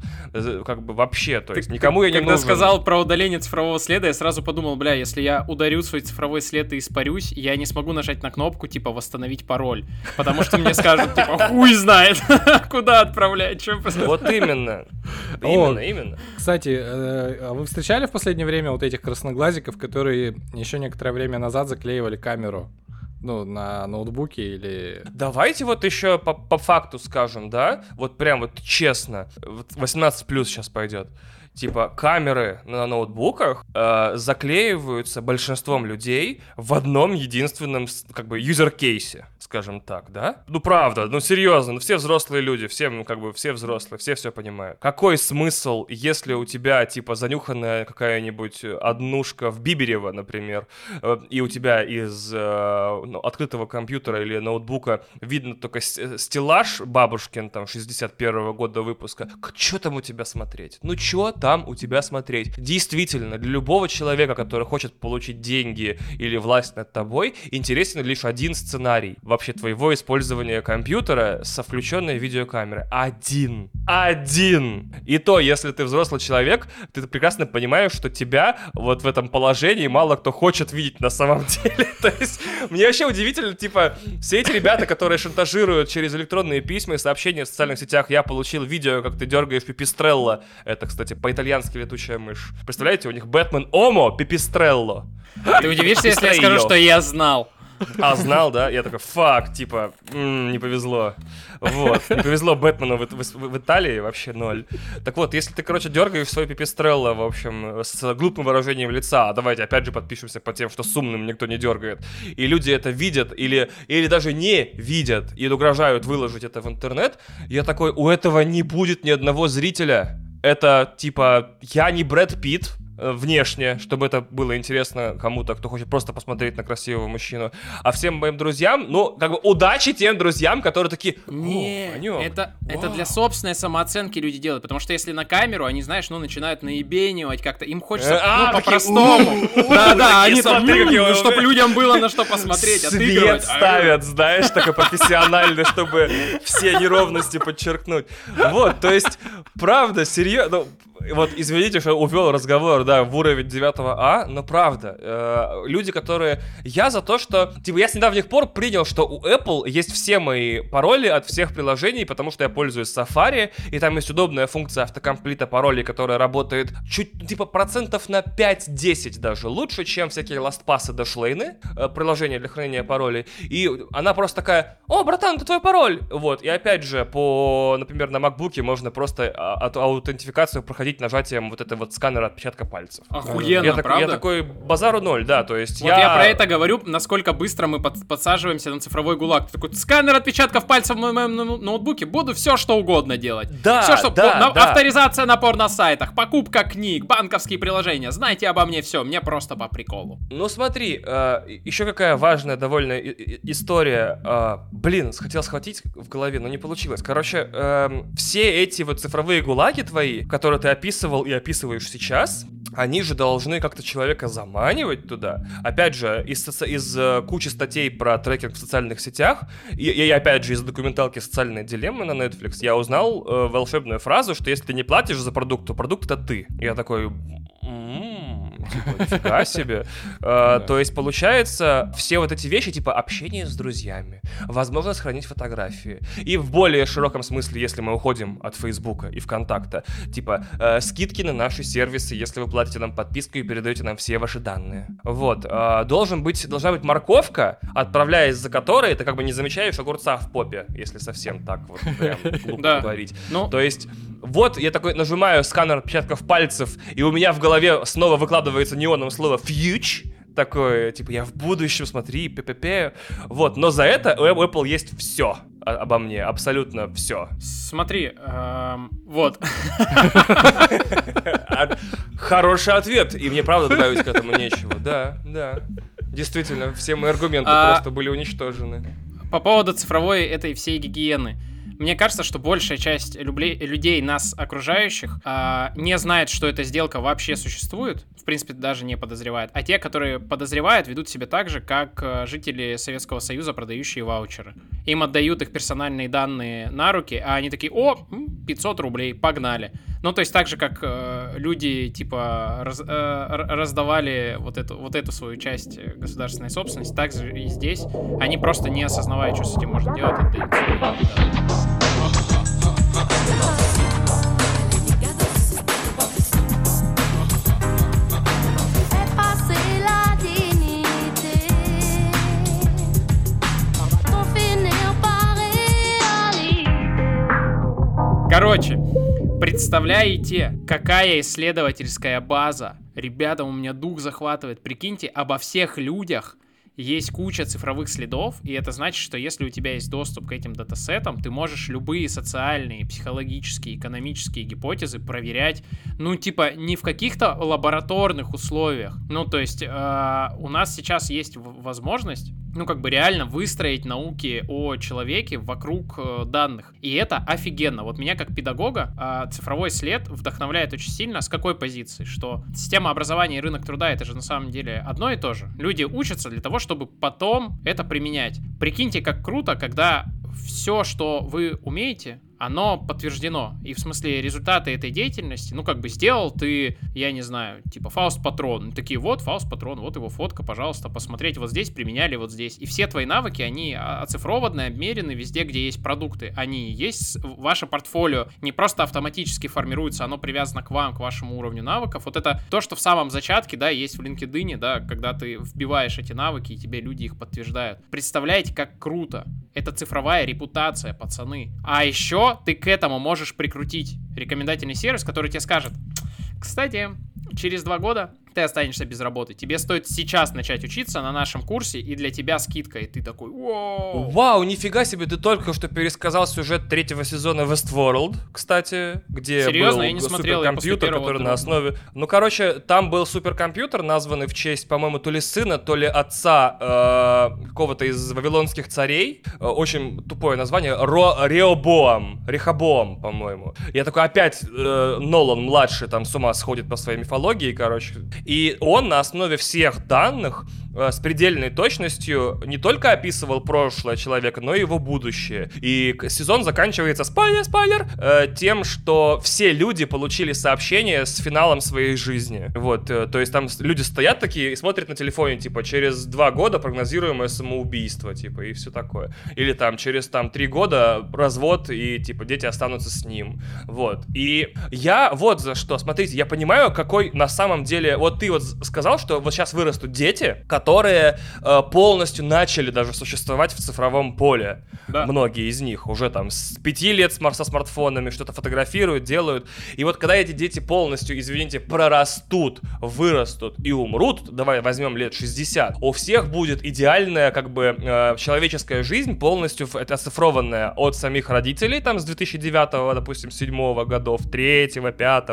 Как бы вообще, то есть никому ты, я не когда нужен. Когда сказал про удаление цифрового следа, я сразу подумал, бля, если я ударю свой цифровой след и испарюсь, я не смогу нажать на кнопку, типа, восстановить пароль. Потому что мне скажут, типа, хуй знает, куда отправлять, что Вот именно. Именно, именно. Кстати, э, а вы встречали в последнее время вот этих красноглазиков, которые еще некоторое время назад заклеивали камеру ну, на ноутбуке или... Давайте вот еще по, по факту скажем, да? Вот прям вот честно. 18 плюс сейчас пойдет типа камеры на ноутбуках э, заклеиваются большинством людей в одном единственном как бы юзер-кейсе, скажем так, да? Ну правда, ну серьезно, ну все взрослые люди, все ну как бы все взрослые, все все понимают. Какой смысл, если у тебя типа занюханная какая-нибудь однушка в Биберево, например, э, и у тебя из э, ну, открытого компьютера или ноутбука видно только стеллаж бабушкин там 61 -го года выпуска, что там у тебя смотреть? Ну чё там у тебя смотреть. Действительно, для любого человека, который хочет получить деньги или власть над тобой, интересен лишь один сценарий вообще твоего использования компьютера со включенной видеокамерой. Один. Один. И то, если ты взрослый человек, ты прекрасно понимаешь, что тебя вот в этом положении мало кто хочет видеть на самом деле. То есть, мне вообще удивительно, типа, все эти ребята, которые шантажируют через электронные письма и сообщения в социальных сетях, я получил видео, как ты дергаешь пипистрелла. Это, кстати, по по-итальянски летучая мышь. Представляете, у них Бэтмен Омо Пипистрелло. Ты удивишься, если я скажу, что я знал. А, знал, да? Я такой, фак, типа, м-м, не повезло. Вот, не повезло Бэтмену в, в, в Италии, вообще ноль. Так вот, если ты, короче, дергаешь свой пипистрелло, в общем, с глупым выражением лица, а давайте опять же подпишемся по тем, что с умным никто не дергает, и люди это видят или, или даже не видят и угрожают выложить это в интернет, я такой, у этого не будет ни одного зрителя это типа я не Брэд Питт, внешне, чтобы это было интересно кому-то, кто хочет просто посмотреть на красивого мужчину. А всем моим друзьям, ну, как бы удачи тем друзьям, которые такие... Не, это, это для собственной самооценки люди делают, потому что если на камеру, они, знаешь, ну, начинают наебенивать как-то, им хочется, а, ну, по-простому. Да-да, они там, чтобы людям было на что посмотреть, Свет ставят, знаешь, такой профессиональный, чтобы все неровности подчеркнуть. Вот, то есть, правда, серьезно, вот извините, что увел разговор, да, в уровень 9 А, но правда, э, люди, которые... Я за то, что... Типа, я с недавних пор принял, что у Apple есть все мои пароли от всех приложений, потому что я пользуюсь Safari, и там есть удобная функция автокомплита паролей, которая работает чуть, типа, процентов на 5-10 даже лучше, чем всякие LastPass и Dashlane, э, приложения для хранения паролей. И она просто такая, о, братан, это твой пароль! Вот, и опять же, по, например, на MacBook можно просто а, аутентификацию проходить нажатием вот этого вот сканера отпечатка пальцев. Охуенно, я, правда? я такой, базару ноль, да, то есть вот я... я про это говорю, насколько быстро мы под, подсаживаемся на цифровой гулаг. Ты такой, сканер отпечатков пальцев в моем ноутбуке, буду все что угодно делать. Да, все, что... Да, на, да. Авторизация на порно-сайтах, покупка книг, банковские приложения. Знаете обо мне все, мне просто по приколу. Ну смотри, э, еще какая важная довольно история. Э, блин, хотел схватить в голове, но не получилось. Короче, э, все эти вот цифровые гулаги твои, которые ты описывал и описываешь сейчас, они же должны как-то человека заманивать туда. Опять же, из, из uh, кучи статей про трекинг в социальных сетях, и, и опять же из документалки «Социальные дилеммы» на Netflix, я узнал э, волшебную фразу, что если ты не платишь за продукт, то продукт это ты. Я такой, нифига себе. А, то есть, получается, все вот эти вещи, типа общение с друзьями, возможность хранить фотографии. И в более широком смысле, если мы уходим от Фейсбука и ВКонтакта, типа э, скидки на наши сервисы, если вы платите нам подписку и передаете нам все ваши данные. Вот. А, должен быть, должна быть морковка, отправляясь за которой ты как бы не замечаешь огурца в попе, если совсем так вот прям глупо говорить. Ну... То есть, вот я такой нажимаю сканер отпечатков пальцев, и у меня в голове снова выкладывается неоном слово «фьюч», такое, типа, я в будущем, смотри, ППП. Вот, но за это у Apple есть все обо мне, абсолютно все. Смотри, эм, вот. Хороший ответ, и мне правда добавить к этому нечего. Да, да. Действительно, все мои аргументы а... просто были уничтожены. По поводу цифровой этой всей гигиены. Мне кажется, что большая часть людей, нас окружающих, э, не знает, что эта сделка вообще существует, в принципе, даже не подозревает. А те, которые подозревают, ведут себя так же, как э, жители Советского Союза, продающие ваучеры. Им отдают их персональные данные на руки, а они такие, о, 500 рублей, погнали. Ну, то есть так же, как э, люди, типа, раз, э, раздавали вот эту, вот эту свою часть государственной собственности, так же и здесь. Они просто не осознавая, что с этим можно делать, отдают данные. Короче, представляете, какая исследовательская база? Ребята, у меня дух захватывает. Прикиньте, обо всех людях, есть куча цифровых следов, и это значит, что если у тебя есть доступ к этим датасетам, ты можешь любые социальные, психологические, экономические гипотезы проверять, ну, типа, не в каких-то лабораторных условиях. Ну, то есть, э, у нас сейчас есть возможность ну, как бы реально выстроить науки о человеке вокруг э, данных. И это офигенно. Вот меня как педагога э, цифровой след вдохновляет очень сильно. С какой позиции? Что система образования и рынок труда это же на самом деле одно и то же. Люди учатся для того, чтобы потом это применять. Прикиньте, как круто, когда все, что вы умеете, оно подтверждено. И в смысле результаты этой деятельности, ну как бы сделал ты, я не знаю, типа Фауст Патрон. Такие вот Фауст Патрон, вот его фотка, пожалуйста, посмотреть вот здесь, применяли вот здесь. И все твои навыки, они оцифрованы, обмерены везде, где есть продукты. Они есть, ваше портфолио не просто автоматически формируется, оно привязано к вам, к вашему уровню навыков. Вот это то, что в самом зачатке, да, есть в LinkedIn, да, когда ты вбиваешь эти навыки, и тебе люди их подтверждают. Представляете, как круто. Это цифровая репутация, пацаны. А еще ты к этому можешь прикрутить? Рекомендательный сервис, который тебе скажет, кстати, через два года ты останешься без работы. Тебе стоит сейчас начать учиться на нашем курсе, и для тебя скидка, и ты такой, вау. Вау, нифига себе, ты только что пересказал сюжет третьего сезона Westworld, кстати, где Серьезно? был Я не смотрел, суперкомпьютер, который на основе... Ну, короче, там был суперкомпьютер, названный в честь, по-моему, то ли сына, то ли отца э, какого-то из вавилонских царей. Э, очень тупое название. Ро Реобоам. Рехобоам, по-моему. Я такой, опять э, Нолан младший там с ума сходит по своей мифологии, короче. И он на основе всех данных с предельной точностью не только описывал прошлое человека, но и его будущее. И сезон заканчивается, спойлер, спойлер, э, тем, что все люди получили сообщение с финалом своей жизни. Вот, э, то есть там люди стоят такие и смотрят на телефоне, типа, через два года прогнозируемое самоубийство, типа, и все такое. Или там через там три года развод, и, типа, дети останутся с ним. Вот. И я вот за что, смотрите, я понимаю, какой на самом деле, вот ты вот сказал, что вот сейчас вырастут дети, которые которые э, полностью начали даже существовать в цифровом поле. Да. Многие из них уже там с пяти лет со смартфонами что-то фотографируют, делают. И вот когда эти дети полностью, извините, прорастут, вырастут и умрут, давай возьмем лет 60, у всех будет идеальная как бы э, человеческая жизнь полностью это оцифрованная от самих родителей там с 2009, допустим, 7 годов, 3, 5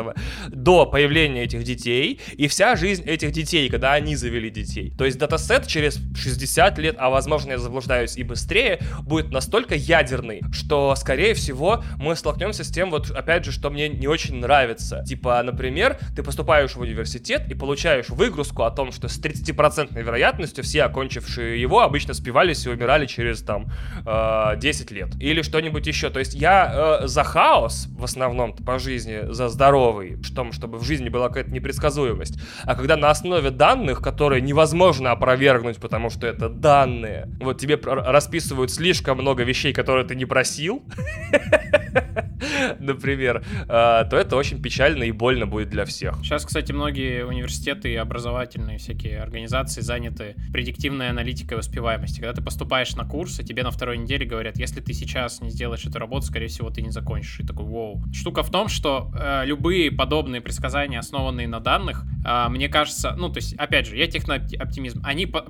до появления этих детей и вся жизнь этих детей, когда они завели детей. То есть датасет через 60 лет, а возможно я заблуждаюсь и быстрее, будет настолько ядерный, что, скорее всего, мы столкнемся с тем, вот, опять же, что мне не очень нравится. Типа, например, ты поступаешь в университет и получаешь выгрузку о том, что с 30% вероятностью все окончившие его обычно спивались и умирали через, там, э, 10 лет. Или что-нибудь еще. То есть я э, за хаос, в основном по жизни, за здоровый, что, чтобы в жизни была какая-то непредсказуемость. А когда на основе данных, которые невозможно опровергнуть, потому что это данные. Вот тебе расписывают слишком много вещей, которые ты не просил, например, а, то это очень печально и больно будет для всех. Сейчас, кстати, многие университеты и образовательные всякие организации заняты предиктивной аналитикой успеваемости. Когда ты поступаешь на курсы, тебе на второй неделе говорят, если ты сейчас не сделаешь эту работу, скорее всего, ты не закончишь. И такой, вау. Штука в том, что э, любые подобные предсказания, основанные на данных, э, мне кажется, ну, то есть, опять же, я технооптимизм, они по,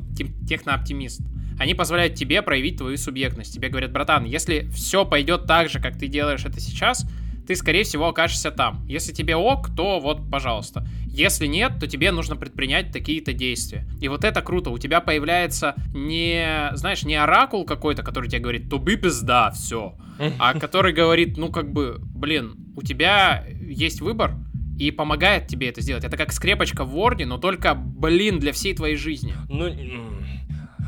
технооптимист. Они позволяют тебе проявить твою субъектность. Тебе говорят, братан, если все пойдет так же, как ты делаешь это сейчас, ты, скорее всего, окажешься там. Если тебе ок, то вот, пожалуйста. Если нет, то тебе нужно предпринять такие-то действия. И вот это круто. У тебя появляется не, знаешь, не оракул какой-то, который тебе говорит, туби пизда, все. А который говорит, ну, как бы, блин, у тебя есть выбор, и помогает тебе это сделать. Это как скрепочка в Word, но только, блин, для всей твоей жизни. Ну,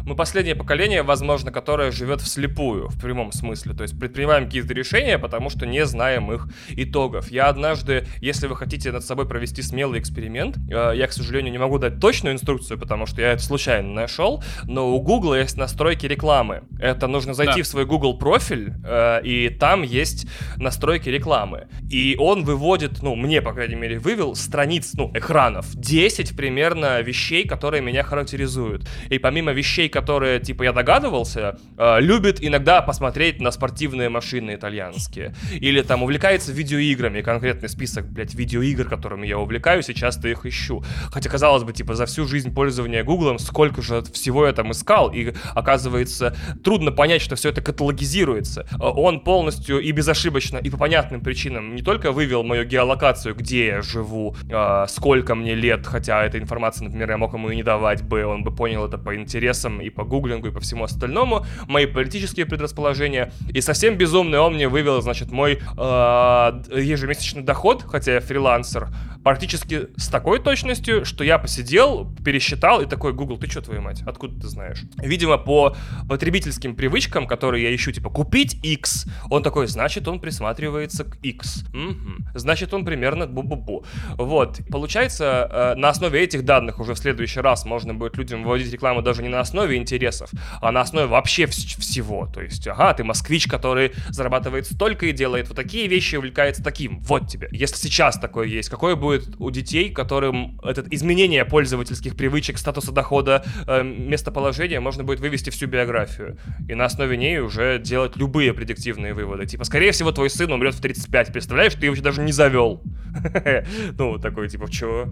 мы последнее поколение, возможно, которое живет вслепую, в прямом смысле. То есть предпринимаем какие-то решения, потому что не знаем их итогов. Я однажды, если вы хотите над собой провести смелый эксперимент, э, я, к сожалению, не могу дать точную инструкцию, потому что я это случайно нашел, но у Google есть настройки рекламы. Это нужно зайти да. в свой Google профиль, э, и там есть настройки рекламы. И он выводит, ну, мне, по крайней мере, вывел страниц, ну, экранов, 10 примерно вещей, которые меня характеризуют. И помимо вещей, которые, типа, я догадывался, э, любит иногда посмотреть на спортивные машины итальянские. Или там увлекается видеоиграми, конкретный список, блядь, видеоигр, которыми я увлекаюсь, и часто их ищу. Хотя, казалось бы, типа, за всю жизнь пользования Гуглом сколько же всего я там искал, и, оказывается, трудно понять, что все это каталогизируется. Э, он полностью и безошибочно, и по понятным причинам не только вывел мою геолокацию, где я живу, э, сколько мне лет, хотя эта информация, например, я мог ему и не давать бы, он бы понял это по интересам и по гуглингу, и по всему остальному, мои политические предрасположения, и совсем безумный он мне вывел, значит, мой э, ежемесячный доход, хотя я фрилансер, практически с такой точностью, что я посидел, пересчитал и такой, Google, ты что, твою мать, откуда ты знаешь? Видимо, по потребительским привычкам, которые я ищу, типа, купить X, он такой, значит, он присматривается к X. Угу. Значит, он примерно бу-бу-бу. Вот. Получается, э, на основе этих данных уже в следующий раз можно будет людям выводить рекламу даже не на основе интересов, а на основе вообще вс- всего. То есть, ага, ты москвич, который зарабатывает столько и делает вот такие вещи, увлекается таким. Вот тебе. Если сейчас такое есть, какое будет у детей, которым это изменение пользовательских привычек, статуса дохода, э, местоположения можно будет вывести всю биографию. И на основе ней уже делать любые предиктивные выводы. Типа, скорее всего, твой сын умрет в 35. Представляешь, ты его даже не завел. Ну, такой, типа, чего?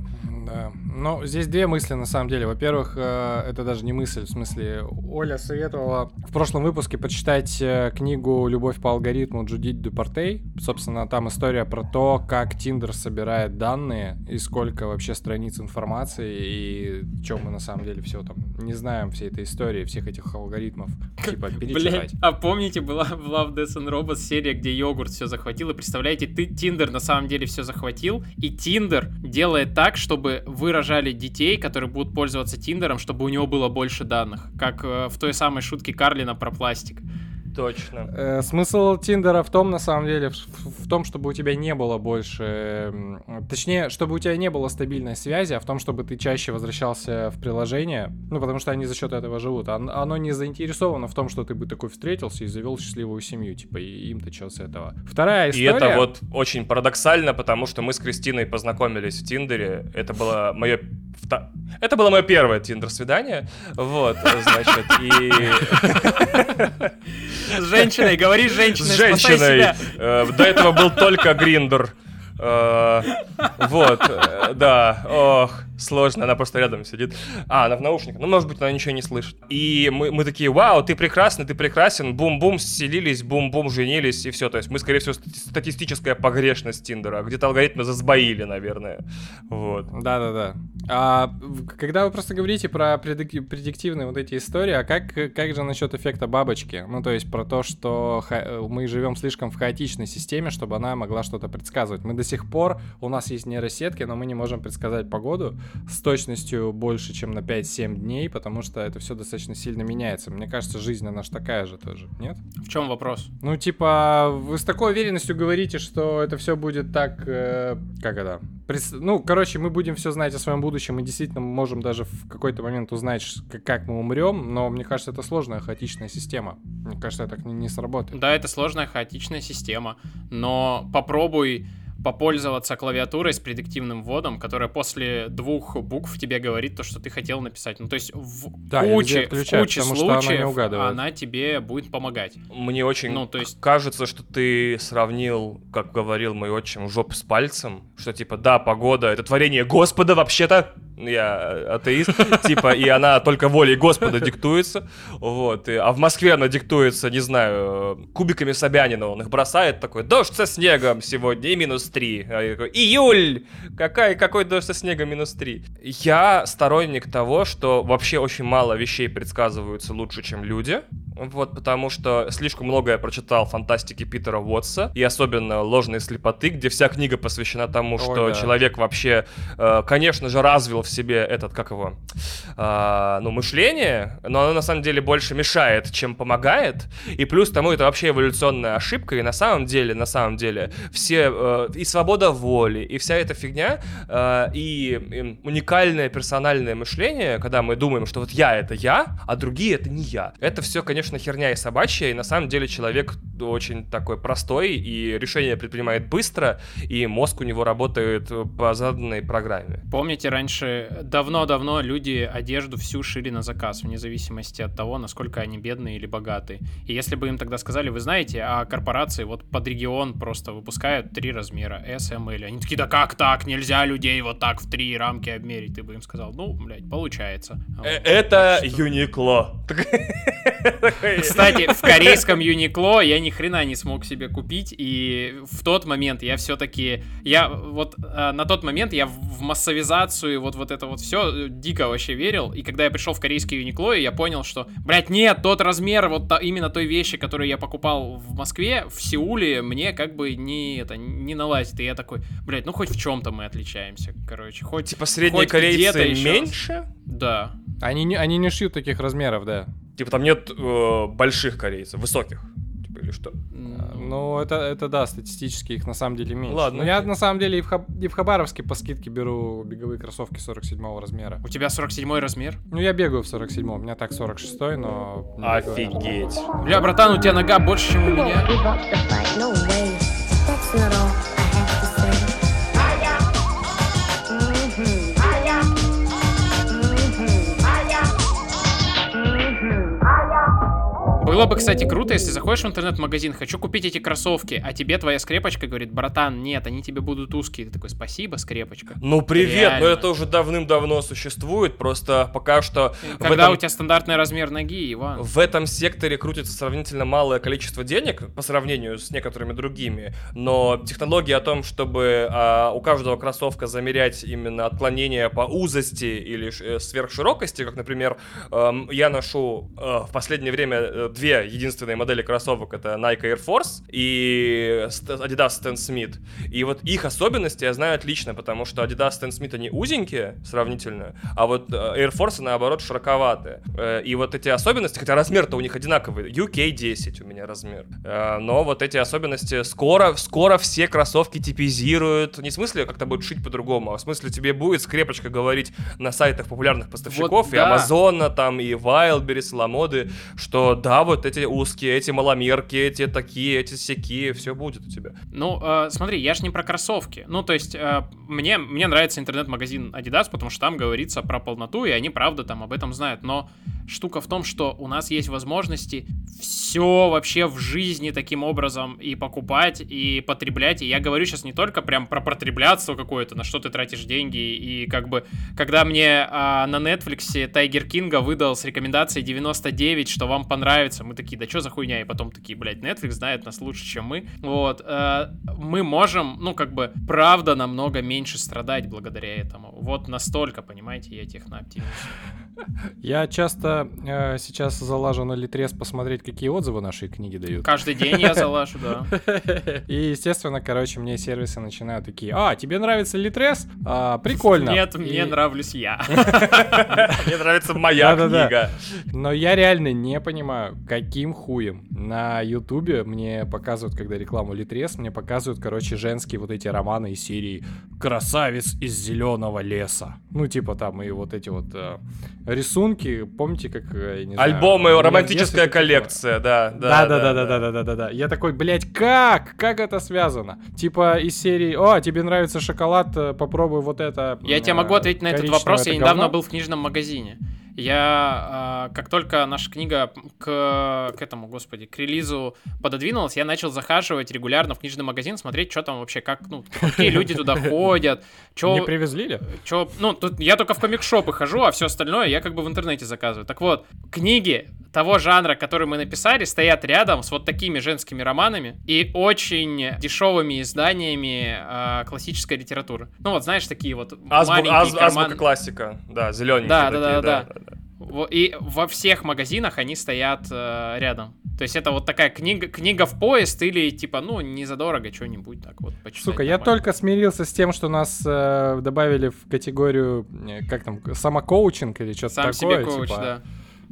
Да. Ну, здесь две мысли, на самом деле. Во-первых, э, это даже не мысль, в смысле, Оля советовала в прошлом выпуске почитать э, книгу «Любовь по алгоритму» Джудит Дюпартей. Собственно, там история про то, как Тиндер собирает данные и сколько вообще страниц информации и чем мы на самом деле все там не знаем всей этой истории, всех этих алгоритмов. Типа, перечитать. а помните, была в Love, Death and Robots серия, где йогурт все захватил, и представляете, ты Тиндер на самом деле все захватил, и Тиндер делает так, чтобы вы рожали детей, которые будут пользоваться Тиндером, чтобы у него было больше данных, как э, в той самой шутке Карлина про пластик. Точно. Э, смысл Тиндера в том, на самом деле, в, в том, чтобы у тебя не было больше... Точнее, чтобы у тебя не было стабильной связи, а в том, чтобы ты чаще возвращался в приложение. Ну, потому что они за счет этого живут. Оно, оно не заинтересовано в том, что ты бы такой встретился и завел счастливую семью. Типа, и им-то что с этого. Вторая история... И это вот очень парадоксально, потому что мы с Кристиной познакомились в Тиндере. Это было мое... Это было мое первое Тиндер-свидание. Вот, значит, и... С женщиной, говори с женщиной, С женщиной. Э, до этого был только Гриндер. Э, вот, э, да, ох, сложно, она просто рядом сидит. А, она в наушниках, ну, может быть, она ничего не слышит. И мы, мы такие, вау, ты прекрасный, ты прекрасен, бум-бум, селились, бум-бум, женились, и все. То есть мы, скорее всего, статистическая погрешность Тиндера. Где-то алгоритмы засбоили, наверное. Вот. Да-да-да. А когда вы просто говорите про предик- предиктивные вот эти истории, а как, как же насчет эффекта бабочки? Ну, то есть про то, что мы живем слишком в хаотичной системе, чтобы она могла что-то предсказывать. Мы до сих пор, у нас есть нейросетки, но мы не можем предсказать погоду с точностью больше, чем на 5-7 дней, потому что это все достаточно сильно меняется. Мне кажется, жизнь, она же такая же тоже, нет? В чем вопрос? Ну, типа, вы с такой уверенностью говорите, что это все будет так, э, как это? Пред... Ну, короче, мы будем все знать о своем будущем и действительно можем даже в какой-то момент узнать, как мы умрем, но мне кажется, это сложная хаотичная система. Мне кажется, это так не, не сработает. Да, это сложная хаотичная система, но попробуй попользоваться клавиатурой с предиктивным вводом, которая после двух букв тебе говорит то, что ты хотел написать. Ну, то есть в да, куче, в куче случаев она, она тебе будет помогать. Мне очень ну, то есть... кажется, что ты сравнил, как говорил мой отчим, жоп с пальцем, что типа, да, погода — это творение Господа вообще-то, я атеист, типа, и она только волей Господа диктуется, вот, и, а в Москве она диктуется, не знаю, кубиками Собянина, он их бросает, такой, дождь со снегом сегодня и минус 3, а я такой, июль, какая, какой дождь со снегом минус 3. Я сторонник того, что вообще очень мало вещей предсказываются лучше, чем люди, вот, потому что слишком много я прочитал фантастики Питера Уотса, и особенно «Ложные слепоты», где вся книга посвящена тому, Ой, что да. человек вообще, э, конечно же, развил в себе этот, как его, э, ну, мышление, но оно на самом деле больше мешает, чем помогает, и плюс тому это вообще эволюционная ошибка, и на самом деле, на самом деле, все, э, и свобода воли, и вся эта фигня, э, и, и уникальное персональное мышление, когда мы думаем, что вот я — это я, а другие — это не я. Это все, конечно, конечно, херня и собачья, и на самом деле человек очень такой простой, и решение предпринимает быстро, и мозг у него работает по заданной программе. Помните, раньше, давно-давно люди одежду всю шили на заказ, вне зависимости от того, насколько они бедные или богатые. И если бы им тогда сказали, вы знаете, а корпорации вот под регион просто выпускают три размера, S, M, L. Они такие, да как так, нельзя людей вот так в три рамки обмерить. Ты бы им сказал, ну, блядь, получается. Э, это Юникло. Кстати, в корейском Юникло я ни хрена не смог себе купить, и в тот момент я все-таки, я вот э, на тот момент я в массовизацию, вот, вот это вот все э, дико вообще верил, и когда я пришел в корейский Юникло, я понял, что, блядь, нет, тот размер вот та, именно той вещи, которую я покупал в Москве, в Сеуле, мне как бы не, это, не налазит, и я такой, блядь, ну хоть в чем-то мы отличаемся, короче, хоть... Типа средние корейцы меньше? Да. Они не, они не шьют таких размеров, да. Типа там нет э, больших корейцев, высоких. Типа, или что? Ну, это, это да, статистически их на самом деле меньше. Ладно. Но я на самом деле и в, Хаб... и в Хабаровске по скидке беру беговые кроссовки 47 размера. У тебя 47 размер? Ну, я бегаю в 47 у меня так 46 но... Офигеть. Бля, братан, у тебя нога больше, чем у меня. Было бы, кстати, круто, если заходишь в интернет-магазин, хочу купить эти кроссовки, а тебе твоя скрепочка говорит, братан, нет, они тебе будут узкие. Ты такой, спасибо, скрепочка. Ну, привет, Реально. но это уже давным-давно существует, просто пока что... Когда этом... у тебя стандартный размер ноги, Иван. В этом секторе крутится сравнительно малое количество денег по сравнению с некоторыми другими, но технология о том, чтобы а, у каждого кроссовка замерять именно отклонение по узости или э, сверхширокости, как, например, э, я ношу э, в последнее время э, две единственные модели кроссовок, это Nike Air Force и Adidas Stan Smith. И вот их особенности я знаю отлично, потому что Adidas Stan Smith они узенькие сравнительно, а вот э, Air Force наоборот широковатые. Э, и вот эти особенности, хотя размер-то у них одинаковый, UK 10 у меня размер, э, но вот эти особенности скоро, скоро все кроссовки типизируют, не в смысле как-то будет шить по-другому, а в смысле тебе будет скрепочка говорить на сайтах популярных поставщиков, вот, и да. Амазона, там, и Wildberries, Ламоды, что да, вот эти узкие, эти маломерки, эти такие, эти всякие, все будет у тебя. Ну, э, смотри, я ж не про кроссовки. Ну, то есть, э, мне, мне нравится интернет-магазин Adidas, потому что там говорится про полноту, и они, правда, там об этом знают. Но штука в том, что у нас есть возможности все вообще в жизни таким образом и покупать, и потреблять. И я говорю сейчас не только прям про потребляться какое-то, на что ты тратишь деньги, и как бы, когда мне а, на Netflix Тайгер Кинга выдал с рекомендацией 99, что вам понравится, мы такие, да что за хуйня, и потом такие, блядь, Netflix знает нас лучше, чем мы. Вот, э, мы можем, ну, как бы, правда, намного меньше страдать благодаря этому. Вот настолько, понимаете, я технооптимист. Я часто э, сейчас залажу на Литрес посмотреть, какие отзывы нашей книги дают. Каждый день я залажу, да. И, естественно, короче, мне сервисы начинают такие, а, тебе нравится Литрес? А, прикольно. Нет, мне нравлюсь я. Мне нравится моя книга. Но я реально не понимаю, каким хуем на Ютубе мне показывают, когда рекламу Литрес, мне показывают, короче, женские вот эти романы из серии «Красавец из зеленого леса». Ну, типа там и вот эти вот э, рисунки, помните, как, э, я не знаю... Альбомы, романтическая коллекция, да. Да-да-да-да-да-да-да-да. Я такой, блядь, как? Как это связано? Типа из серии, о, тебе нравится шоколад, э, попробуй вот это. Я тебе могу э, ответить на этот вопрос, я недавно был в книжном магазине. Я, э, как только наша книга к, к этому, господи, к релизу пододвинулась, я начал захаживать регулярно в книжный магазин, смотреть, что там вообще, как, ну, какие люди туда ходят. Чё, Не привезли ли? Чё, ну, тут я только в комик-шопы хожу, а все остальное я как бы в интернете заказываю. Так вот, книги того жанра, который мы написали, стоят рядом с вот такими женскими романами и очень дешевыми изданиями э, классической литературы. Ну вот, знаешь, такие вот Азбу, маленькие аз, карман... Азбука классика, да, зелененькие да, такие, да, да, да, да. И во всех магазинах они стоят э, рядом. То есть это вот такая книга, книга в поезд или типа, ну, не задорого что-нибудь так вот почитать. Сука, нормально. я только смирился с тем, что нас э, добавили в категорию, э, как там, самокоучинг или что-то такое. Сам себе коуч, типа, да.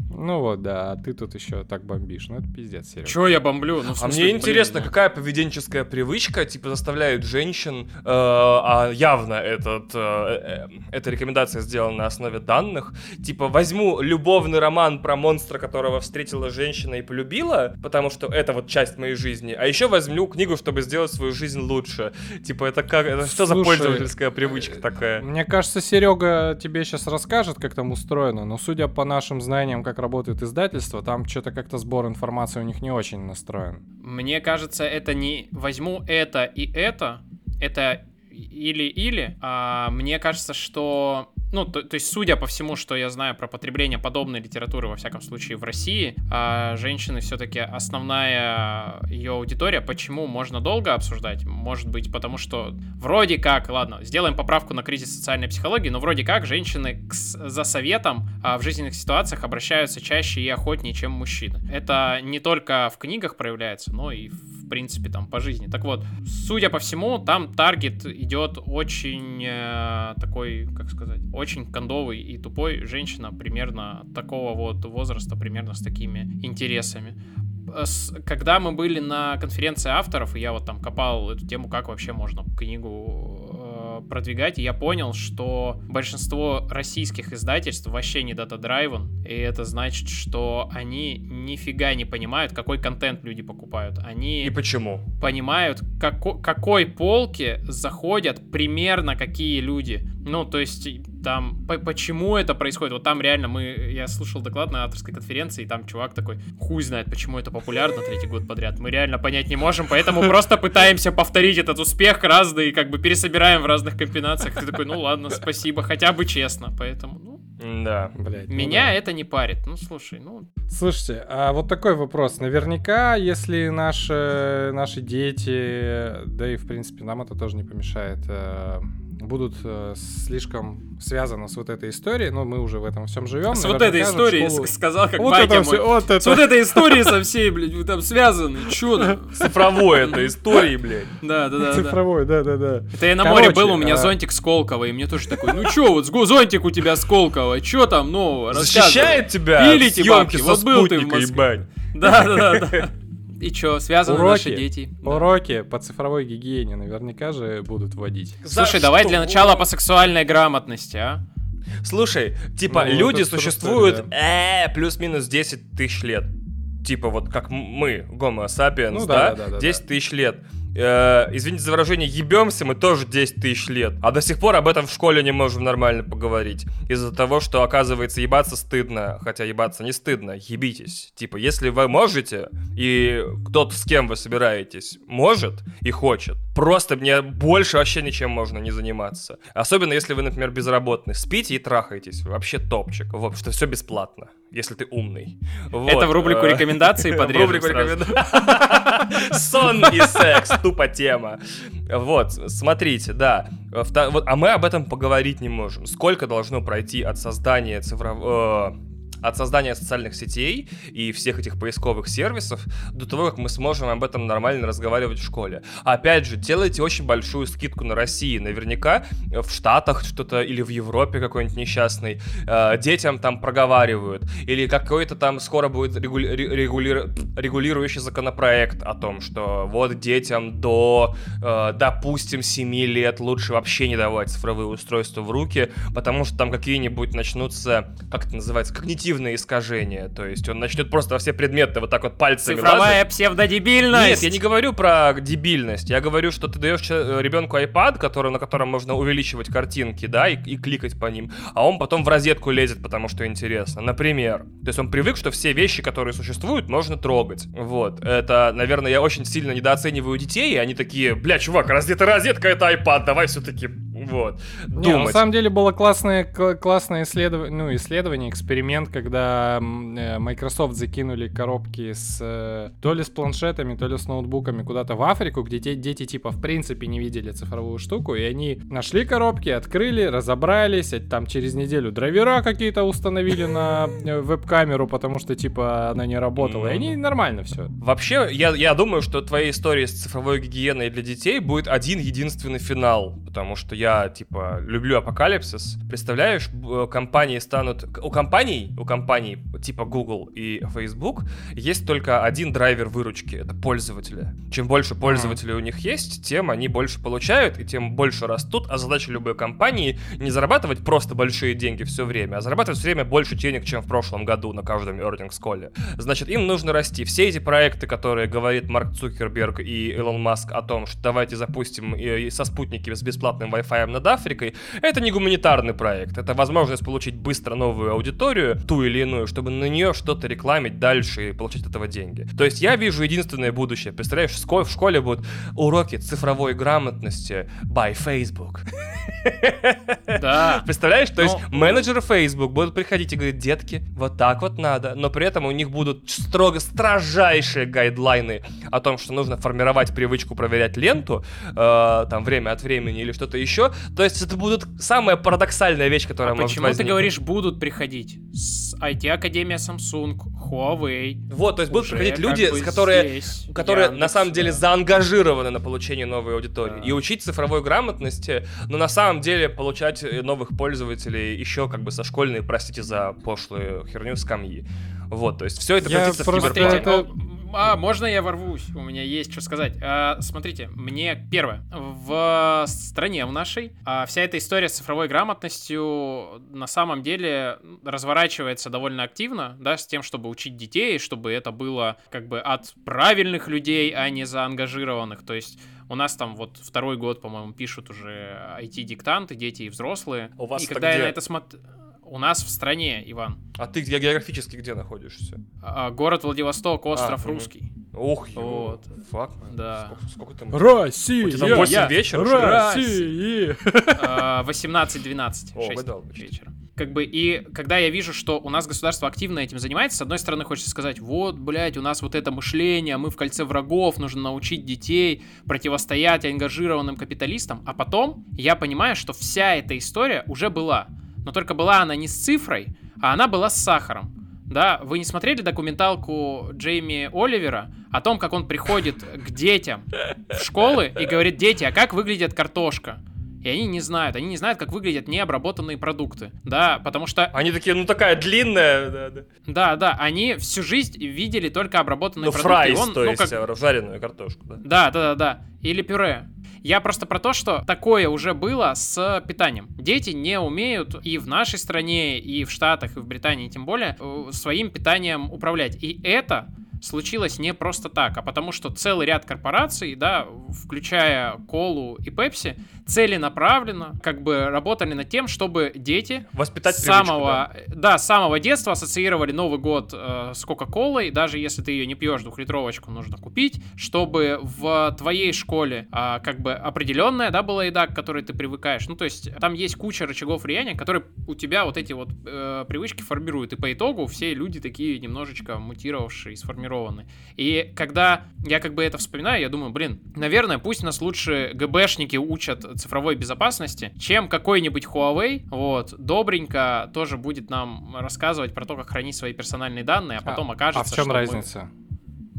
Ну вот, да, а ты тут еще так бомбишь. Ну это пиздец, Серега. Чё я бомблю? Ну, смысле, а мне интересно, блин, какая поведенческая привычка, типа, заставляет женщин, э, а явно этот, э, э, эта рекомендация сделана на основе данных, типа, возьму любовный роман про монстра, которого встретила женщина и полюбила, потому что это вот часть моей жизни, а еще возьму книгу, чтобы сделать свою жизнь лучше. Типа, это как, это что за пользовательская привычка такая? Мне кажется, Серега тебе сейчас расскажет, как там устроено, но судя по нашим знаниям, как работает издательство, там что-то как-то сбор информации у них не очень настроен. Мне кажется, это не возьму это и это, это или-или, а мне кажется, что ну, то, то есть, судя по всему, что я знаю про потребление подобной литературы, во всяком случае, в России, а женщины все-таки основная ее аудитория. Почему можно долго обсуждать? Может быть, потому что вроде как, ладно, сделаем поправку на кризис социальной психологии, но вроде как женщины к, за советом а, в жизненных ситуациях обращаются чаще и охотнее, чем мужчины. Это не только в книгах проявляется, но и в принципе, там, по жизни. Так вот, судя по всему, там таргет идет очень э, такой, как сказать, очень кондовый и тупой женщина примерно такого вот возраста, примерно с такими интересами когда мы были на конференции авторов, и я вот там копал эту тему, как вообще можно книгу продвигать, я понял, что большинство российских издательств вообще не дата-драйвен, и это значит, что они нифига не понимают, какой контент люди покупают. Они и почему? Понимают, како- какой полке заходят примерно какие люди. Ну, то есть там, по почему это происходит? Вот там реально мы, я слушал доклад на авторской конференции, и там чувак такой, хуй знает, почему это популярно третий год подряд. Мы реально понять не можем, поэтому просто пытаемся повторить этот успех разный, и как бы пересобираем в разных комбинациях. Ты такой, ну ладно, спасибо, хотя бы честно, поэтому, ну, да. Блядь, ну Меня да. это не парит. Ну, слушай, ну... Слушайте, а вот такой вопрос. Наверняка, если наши, наши дети, да и, в принципе, нам это тоже не помешает, э, будут э, слишком связаны с вот этой историей, но мы уже в этом всем живем. С вот этой историей, школу... сказал, как вот это все, вот это. С вот этой историей со всей, блядь, вы там связаны, чё Цифровой это истории, блядь. Да, да, да. Цифровой, да, да, да. Это я на море был, у меня а зонтик Сколково, и мне тоже такой, ну чё, вот зонтик у тебя Сколково, чё там нового? Защищает тебя Пилите бабки, вот был ты в Москве. Да, да, да. И что, связаны уроки, наши дети? Уроки да. по цифровой гигиене наверняка же будут вводить. За Слушай, что? давай для начала по сексуальной грамотности, а? Слушай, типа, ну, люди существуют да. э, плюс-минус 10 тысяч лет. Типа вот как мы, гомо сапиенс, ну, да, да, да, да, 10 тысяч лет э, извините за выражение, ебемся мы тоже 10 тысяч лет. А до сих пор об этом в школе не можем нормально поговорить. Из-за того, что, оказывается, ебаться стыдно. Хотя ебаться не стыдно, ебитесь. Типа, если вы можете, и кто-то с кем вы собираетесь может и хочет, просто мне больше вообще ничем можно не заниматься. Особенно, если вы, например, безработный. Спите и трахаетесь. Вообще топчик. Вот, что все бесплатно если ты умный. Вот. Это в рубрику рекомендаций подрежем рубрику рекомендаций. Сон и секс, тупо тема. Вот, смотрите, да. А мы об этом поговорить не можем. Сколько должно пройти от создания цифрового э, от создания социальных сетей и всех этих поисковых сервисов до того, как мы сможем об этом нормально разговаривать в школе. Опять же, делайте очень большую скидку на России. Наверняка в Штатах что-то или в Европе какой-нибудь несчастный э, детям там проговаривают. Или какой-то там скоро будет регули- регули- регулирующий законопроект о том, что вот детям до, э, допустим, 7 лет лучше вообще не давать цифровые устройства в руки, потому что там какие-нибудь начнутся, как это называется, когнитивные когнитивное искажение. То есть он начнет просто во все предметы вот так вот пальцами Цифровая лазать. псевдодебильность! Нет, я не говорю про дебильность. Я говорю, что ты даешь ребенку iPad, который, на котором можно увеличивать картинки, да, и, и кликать по ним, а он потом в розетку лезет, потому что интересно. Например. То есть он привык, что все вещи, которые существуют, можно трогать. Вот. Это, наверное, я очень сильно недооцениваю детей, и они такие, бля, чувак, раз где-то розетка, это iPad, давай все-таки вот. Не, на самом деле было классное, классное исследование, ну, исследование, эксперимент, когда э, Microsoft закинули коробки с э, то ли с планшетами, то ли с ноутбуками куда-то в Африку, где те, дети типа в принципе не видели цифровую штуку, и они нашли коробки, открыли, разобрались, там через неделю драйвера какие-то установили на э, веб-камеру, потому что типа она не работала, и они нормально все. Вообще, я, я думаю, что твоей истории с цифровой гигиеной для детей будет один единственный финал, потому что я я, типа, люблю апокалипсис. Представляешь, э, компании станут... У компаний, у компаний типа Google и Facebook есть только один драйвер выручки, это пользователи. Чем больше пользователей mm-hmm. у них есть, тем они больше получают, и тем больше растут, а задача любой компании не зарабатывать просто большие деньги все время, а зарабатывать все время больше денег, чем в прошлом году на каждом earnings коле. Значит, им нужно расти. Все эти проекты, которые говорит Марк Цукерберг и Илон Маск о том, что давайте запустим со спутники с бесплатным Wi-Fi Wi-Fi над Африкой, это не гуманитарный проект. Это возможность получить быстро новую аудиторию, ту или иную, чтобы на нее что-то рекламить дальше и получить от этого деньги. То есть я вижу единственное будущее. Представляешь, в школе будут уроки цифровой грамотности by Facebook. Да. Представляешь, то есть менеджеры Facebook будут приходить и говорить, детки, вот так вот надо, но при этом у них будут строго строжайшие гайдлайны о том, что нужно формировать привычку проверять ленту, э, там, время от времени или что-то еще, то есть это будет самая парадоксальная вещь, которая а может почему возникнуть. ты говоришь будут приходить? С IT-академия Samsung, Huawei. Вот, то есть будут приходить люди, с которые, которые Яндекс, на самом деле да. заангажированы на получение новой аудитории. Да. И учить цифровой грамотности, но на самом деле получать новых пользователей еще как бы со школьной, простите за пошлую херню, скамьи. Вот, то есть все это превратится в киберпанк. Это... А, можно я ворвусь? У меня есть что сказать. А, смотрите, мне первое. В стране в нашей а, вся эта история с цифровой грамотностью на самом деле разворачивается довольно активно, да, с тем, чтобы учить детей, чтобы это было как бы от правильных людей, а не заангажированных. То есть У нас там вот второй год, по-моему, пишут уже IT-диктанты, дети и взрослые. У вас и когда где? я на это смотрю... У нас в стране, Иван. А ты географически где находишься? А, город Владивосток, остров а, Русский. Ух, вот. Фак, да. Сколько, сколько там? Россия! У тебя там 8 вечера? Россия! 18-12. О, угадал вечера. Как бы, и когда я вижу, что у нас государство активно этим занимается, с одной стороны, хочется сказать, вот, блядь, у нас вот это мышление, мы в кольце врагов, нужно научить детей противостоять ангажированным капиталистам, а потом я понимаю, что вся эта история уже была. Но только была она не с цифрой, а она была с сахаром. Да, вы не смотрели документалку Джейми Оливера о том, как он приходит к детям в школы и говорит, дети, а как выглядит картошка? И они не знают, они не знают, как выглядят необработанные продукты, да, потому что... Они такие, ну такая длинная, да, да. Да, да, они всю жизнь видели только обработанные ну, продукты. Fries, он, то ну, есть, как... жареную картошку, да. Да, да, да, да. Или пюре. Я просто про то, что такое уже было с питанием. Дети не умеют и в нашей стране, и в Штатах, и в Британии тем более э, своим питанием управлять. И это случилось не просто так, а потому что целый ряд корпораций, да, включая Колу и Пепси, целенаправленно как бы работали над тем, чтобы дети Воспитать с самого, да. да, с самого детства ассоциировали Новый год э, с Кока-Колой, даже если ты ее не пьешь, двухлитровочку нужно купить, чтобы в твоей школе э, как бы определенная, да, была еда, к которой ты привыкаешь. Ну, то есть там есть куча рычагов влияния, которые у тебя вот эти вот э, привычки формируют, и по итогу все люди такие немножечко мутировавшие, сформированы. И когда я как бы это вспоминаю, я думаю, блин, наверное, пусть нас лучше ГБшники учат цифровой безопасности, чем какой-нибудь Huawei, вот, добренько тоже будет нам рассказывать про то, как хранить свои персональные данные, а потом а, окажется, А в чем разница? Мы...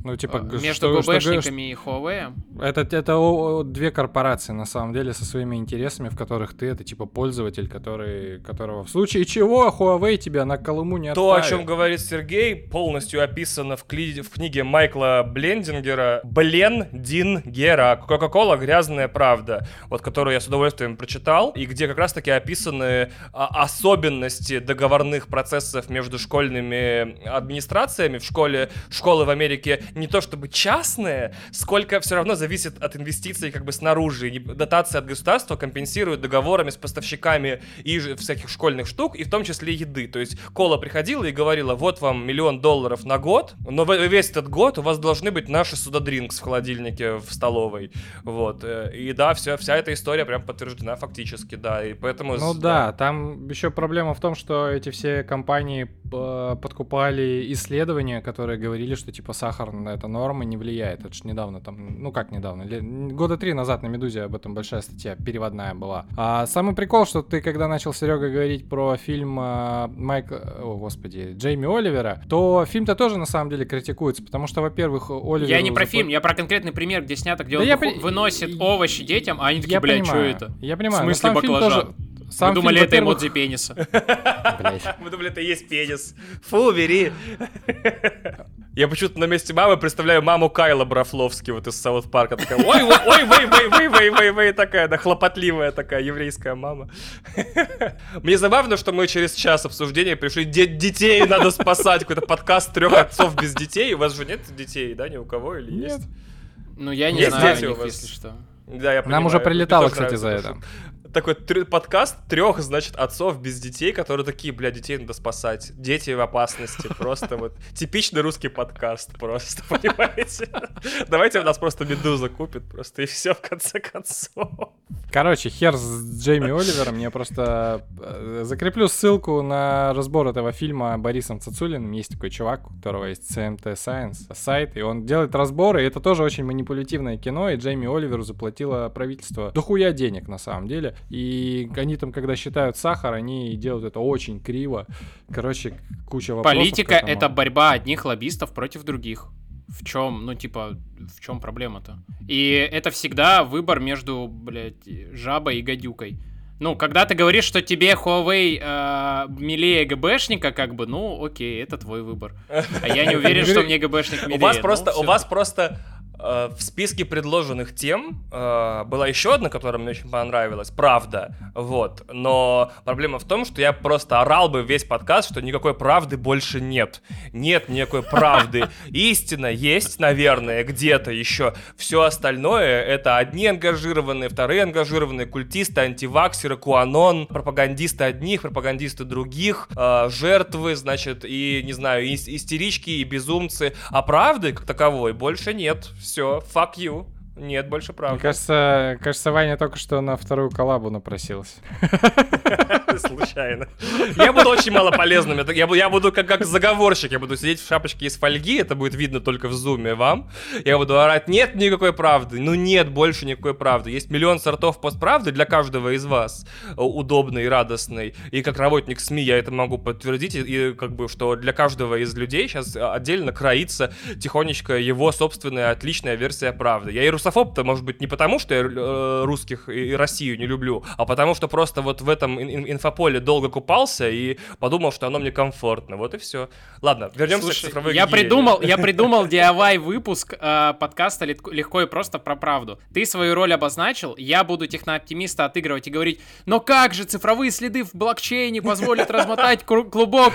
Ну, типа, э, между что, и Huawei. Это, это две корпорации, на самом деле, со своими интересами, в которых ты, это, типа, пользователь, который, которого в случае чего Huawei тебя на Колыму не То, отправит. о чем говорит Сергей, полностью описано в, кли... в книге Майкла Блендингера «Блендингера. Кока-кола. Грязная правда», вот, которую я с удовольствием прочитал, и где как раз-таки описаны а, особенности договорных процессов между школьными администрациями в школе, школы в Америке не то чтобы частные, сколько все равно зависит от инвестиций как бы снаружи. Дотации от государства компенсируют договорами с поставщиками и всяких школьных штук, и в том числе еды. То есть Кола приходила и говорила, вот вам миллион долларов на год, но весь этот год у вас должны быть наши судадринкс в холодильнике в столовой. Вот. Э, и да, все, вся эта история прям подтверждена фактически, да. И поэтому... Ну да, да там еще проблема в том, что эти все компании э, подкупали исследования, которые говорили, что типа сахар на это норма не влияет. Это же недавно там, ну как недавно, года три назад на Медузе об этом большая статья переводная была. А самый прикол, что ты когда начал, Серега, говорить про фильм э, Майка, о господи, Джейми Оливера, то фильм-то тоже на самом деле критикуется, потому что, во-первых, Оливер... Я не про фильм, я про конкретный пример, где снято, где да он я вы... выносит я... овощи детям, а они такие, блядь, что это? Я понимаю. В смысле баклажан? Тоже... Сам Мы думали, фильм, это эмодзи пениса. Мы думали, это есть пенис. Фу, бери. Я почему-то на месте мамы представляю маму Кайла Брафловски вот из Саут Парка. Такая, ой, ой, ой, вей, вей, вей, вей, вей, вей, такая, да, хлопотливая такая еврейская мама. Мне забавно, что мы через час обсуждения пришли, детей надо спасать, какой-то подкаст трех отцов без детей. У вас же нет детей, да, ни у кого или есть? Ну, я не знаю, если что. Да, я Нам уже прилетало, кстати, за это такой подкаст трех, значит, отцов без детей, которые такие, бля, детей надо спасать. Дети в опасности. Просто вот типичный русский подкаст просто, понимаете? Давайте у нас просто Медуза купит просто и все в конце концов. Короче, хер с Джейми Оливером. Я просто э, закреплю ссылку на разбор этого фильма Борисом Цацулиным. Есть такой чувак, у которого есть CMT Science сайт, и он делает разборы. И это тоже очень манипулятивное кино, и Джейми Оливеру заплатило правительство дохуя денег на самом деле. И они там, когда считают сахар, они делают это очень криво. Короче, куча вопросов. Политика — это борьба одних лоббистов против других. В чем, ну, типа, в чем проблема-то? И это всегда выбор между, блядь, жабой и гадюкой. Ну, когда ты говоришь, что тебе Huawei э, милее ГБшника, как бы, ну, окей, это твой выбор. А я не уверен, что мне ГБшник милее. У вас просто, у вас просто в списке предложенных тем э, была еще одна, которая мне очень понравилась, правда, вот, но проблема в том, что я просто орал бы весь подкаст, что никакой правды больше нет, нет никакой правды, истина есть, наверное, где-то еще, все остальное это одни ангажированные, вторые ангажированные, культисты, антиваксеры, куанон, пропагандисты одних, пропагандисты других, э, жертвы, значит, и, не знаю, истерички и безумцы, а правды как таковой больше нет, все, fuck you. Нет, больше правда. Мне кажется, кажется, Ваня только что на вторую коллабу напросился. Случайно. Я буду очень мало полезным. Я, я буду как, как заговорщик. Я буду сидеть в шапочке из фольги. Это будет видно только в зуме вам. Я буду орать, нет никакой правды. Ну нет больше никакой правды. Есть миллион сортов постправды для каждого из вас. Удобный и радостный. И как работник СМИ я это могу подтвердить. И как бы, что для каждого из людей сейчас отдельно кроится тихонечко его собственная отличная версия правды. Я и русофоб-то, может быть, не потому, что я э, русских и Россию не люблю, а потому что просто вот в этом инфополе долго купался и подумал, что оно мне комфортно. Вот и все. Ладно, вернемся Слушай, к цифровой я придумал, я придумал DIY выпуск э, подкаста легко и просто про правду. Ты свою роль обозначил, я буду технооптимиста отыгрывать и говорить, но как же цифровые следы в блокчейне позволят размотать клубок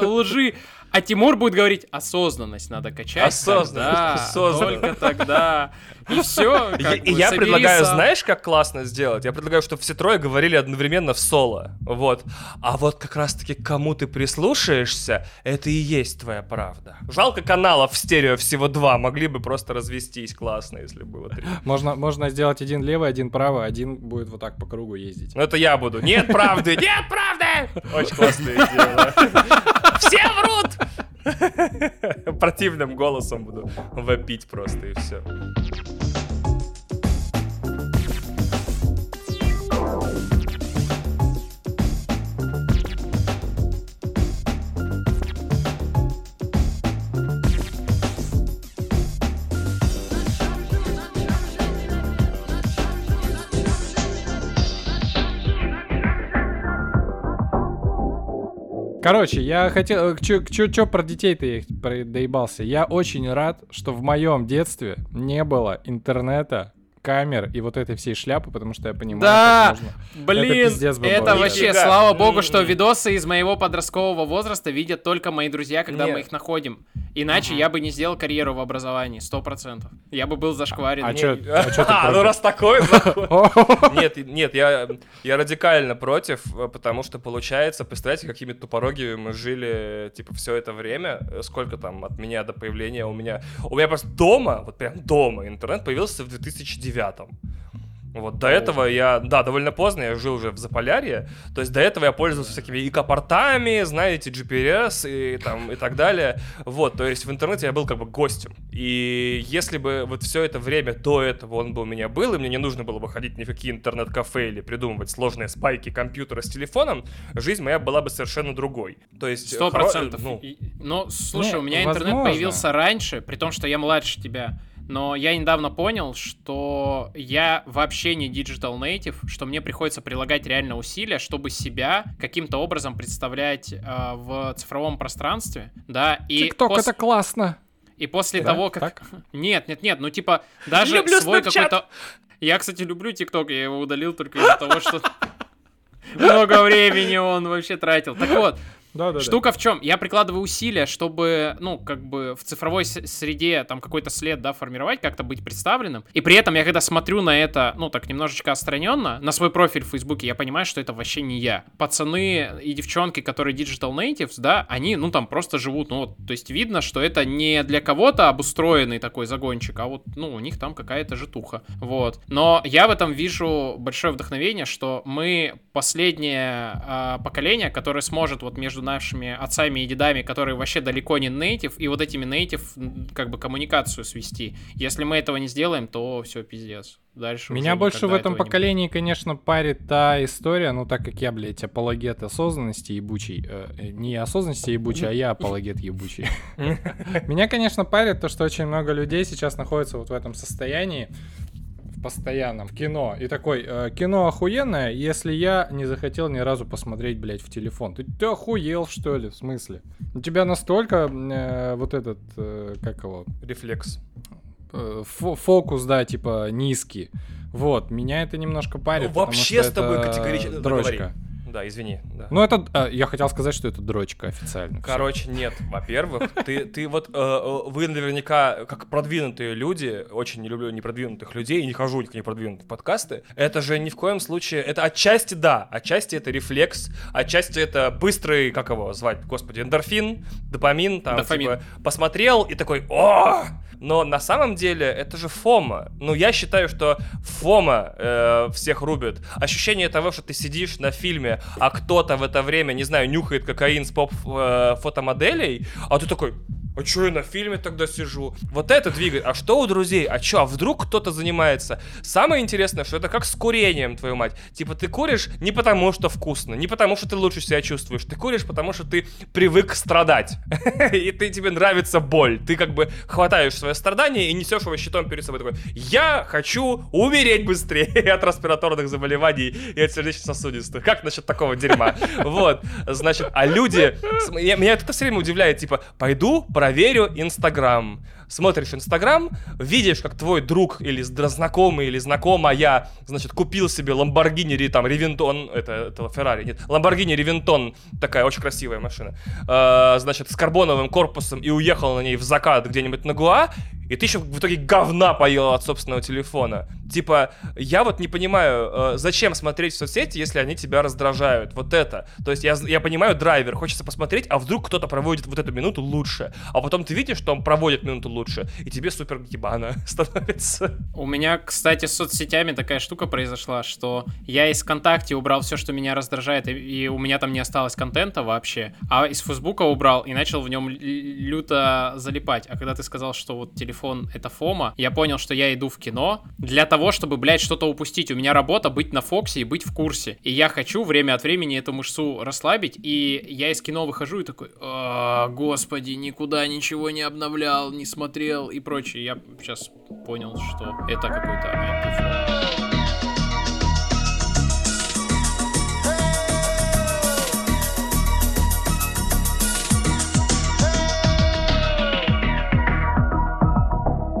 лжи? А Тимур будет говорить, осознанность надо качать. Осознанность. Да, осознанность. Только тогда. И все. И я предлагаю, знаешь, как классно сделать? Я предлагаю, чтобы все трое говорили одновременно в соло. Вот. А вот как раз-таки кому ты прислушаешься, это и есть твоя правда. Жалко каналов в стерео всего два. Могли бы просто развестись классно, если было три. Можно, можно сделать один левый, один правый, один будет вот так по кругу ездить. Ну это я буду. Нет правды! Нет правды! Очень классная идея. Все врут! Противным голосом буду вопить просто и все. Короче, я хотел... Чё про детей ты доебался? Я очень рад, что в моем детстве не было интернета, камер и вот этой всей шляпы, потому что я понимаю, да, можно... блин, это, это вообще, Нифига. слава богу, что видосы из моего подросткового возраста видят только мои друзья, когда Нет. мы их находим. Иначе я бы не сделал карьеру в образовании, сто процентов. Я бы был зашкварен. А, чё, а, чё ты а ну раз такой Нет, нет, я, я радикально против, потому что получается, представляете, какими тупорогими мы жили, типа, все это время, сколько там от меня до появления у меня... У меня просто дома, вот прям дома интернет появился в 2009 вот до этого я, да, довольно поздно, я жил уже в Заполярье, то есть до этого я пользовался всякими ИК-портами, знаете, GPS и там и так далее, вот, то есть в интернете я был как бы гостем, и если бы вот все это время до этого он бы у меня был, и мне не нужно было выходить ни в какие интернет-кафе или придумывать сложные спайки компьютера с телефоном, жизнь моя была бы совершенно другой, то есть... Сто процентов, ну... Но, слушай, Нет, у меня возможно. интернет появился раньше, при том, что я младше тебя, но я недавно понял, что я вообще не digital native, что мне приходится прилагать реально усилия, чтобы себя каким-то образом представлять э, в цифровом пространстве, да, и... ТикТок пос... это классно! И после да? того, как... Так? Нет, нет, нет, ну типа даже Люблю свой какой-то... Я, кстати, люблю ТикТок, я его удалил только из-за того, что много времени он вообще тратил. Так вот, да, да, Штука да. в чем? Я прикладываю усилия, чтобы, ну, как бы в цифровой среде там какой-то след, да, формировать, как-то быть представленным. И при этом я когда смотрю на это, ну, так немножечко отстраненно, на свой профиль в Фейсбуке, я понимаю, что это вообще не я. Пацаны и девчонки, которые digital natives, да, они, ну, там просто живут, ну, вот, то есть видно, что это не для кого-то обустроенный такой загончик, а вот, ну, у них там какая-то житуха, вот. Но я в этом вижу большое вдохновение, что мы последнее э, поколение, которое сможет вот между между нашими отцами и дедами, которые вообще далеко не нейтив, и вот этими нейтив как бы коммуникацию свести. Если мы этого не сделаем, то все, пиздец. Дальше Меня больше в этом поколении, не конечно, парит та история, ну так как я, блядь, апологет осознанности ебучий. Э, не осознанности ебучий, а я апологет ебучий. Меня, конечно, парит то, что очень много людей сейчас находятся вот в этом состоянии, постоянном в кино. И такой, э, кино охуенное, если я не захотел ни разу посмотреть, блядь, в телефон. Ты, ты охуел, что ли? В смысле? У тебя настолько э, вот этот, э, как его? Рефлекс. э, фокус, да, типа низкий. Вот, меня это немножко парит. Ну, вообще с тобой категорично... Дрочка. Да, извини. Да. Ну, это... Э, я хотел сказать, что это дрочка официально. Короче, всё. нет. Во-первых, ты, ты вот... Э, вы наверняка, как продвинутые люди, очень не люблю непродвинутых людей, и не хожу к непродвинутым подкасты, это же ни в коем случае... Это отчасти да, отчасти это рефлекс, отчасти это быстрый, как его звать, господи, эндорфин, допамин, там, Дофамин. типа, посмотрел и такой, о, но на самом деле это же фома. Ну, я считаю, что фома э, всех рубит. Ощущение того, что ты сидишь на фильме, а кто-то в это время, не знаю, нюхает кокаин с поп-фотомоделей, э, а ты такой, а чё я на фильме тогда сижу? Вот это двигает. А что у друзей? А чё, а вдруг кто-то занимается? Самое интересное, что это как с курением, твою мать. Типа ты куришь не потому, что вкусно, не потому, что ты лучше себя чувствуешь. Ты куришь, потому что ты привык страдать. И ты тебе нравится боль. Ты как бы хватаешь свое страдание и несешь его щитом перед собой. Такой, я хочу умереть быстрее от респираторных заболеваний и от сердечно-сосудистых. Как насчет такого дерьма? Вот, значит, а люди... Меня это все время удивляет, типа, пойду, проверю Инстаграм. Смотришь Инстаграм, видишь, как твой друг или знакомый или знакомая, значит, купил себе Ламборгини или там Ревентон, это, это Феррари, нет, Ламборгини Ревентон, такая очень красивая машина, э, значит, с карбоновым корпусом и уехал на ней в закат где-нибудь на Гуа, и ты еще в итоге говна поел от собственного телефона. Типа, я вот не понимаю, э, зачем смотреть в соцсети, если они тебя раздражают. Вот это. То есть я, я понимаю драйвер, хочется посмотреть, а вдруг кто-то проводит вот эту минуту лучше. А потом ты видишь, что он проводит минуту лучше, и тебе супер ебано становится. У меня, кстати, с соцсетями такая штука произошла, что я из ВКонтакте убрал все, что меня раздражает, и, и у меня там не осталось контента вообще, а из Фейсбука убрал и начал в нем люто залипать. А когда ты сказал, что вот телефон телефон — это Фома, я понял, что я иду в кино для того, чтобы, блядь, что-то упустить. У меня работа быть на Фоксе и быть в курсе. И я хочу время от времени эту мышцу расслабить, и я из кино выхожу и такой, «А, господи, никуда ничего не обновлял, не смотрел и прочее. Я сейчас понял, что это какой-то.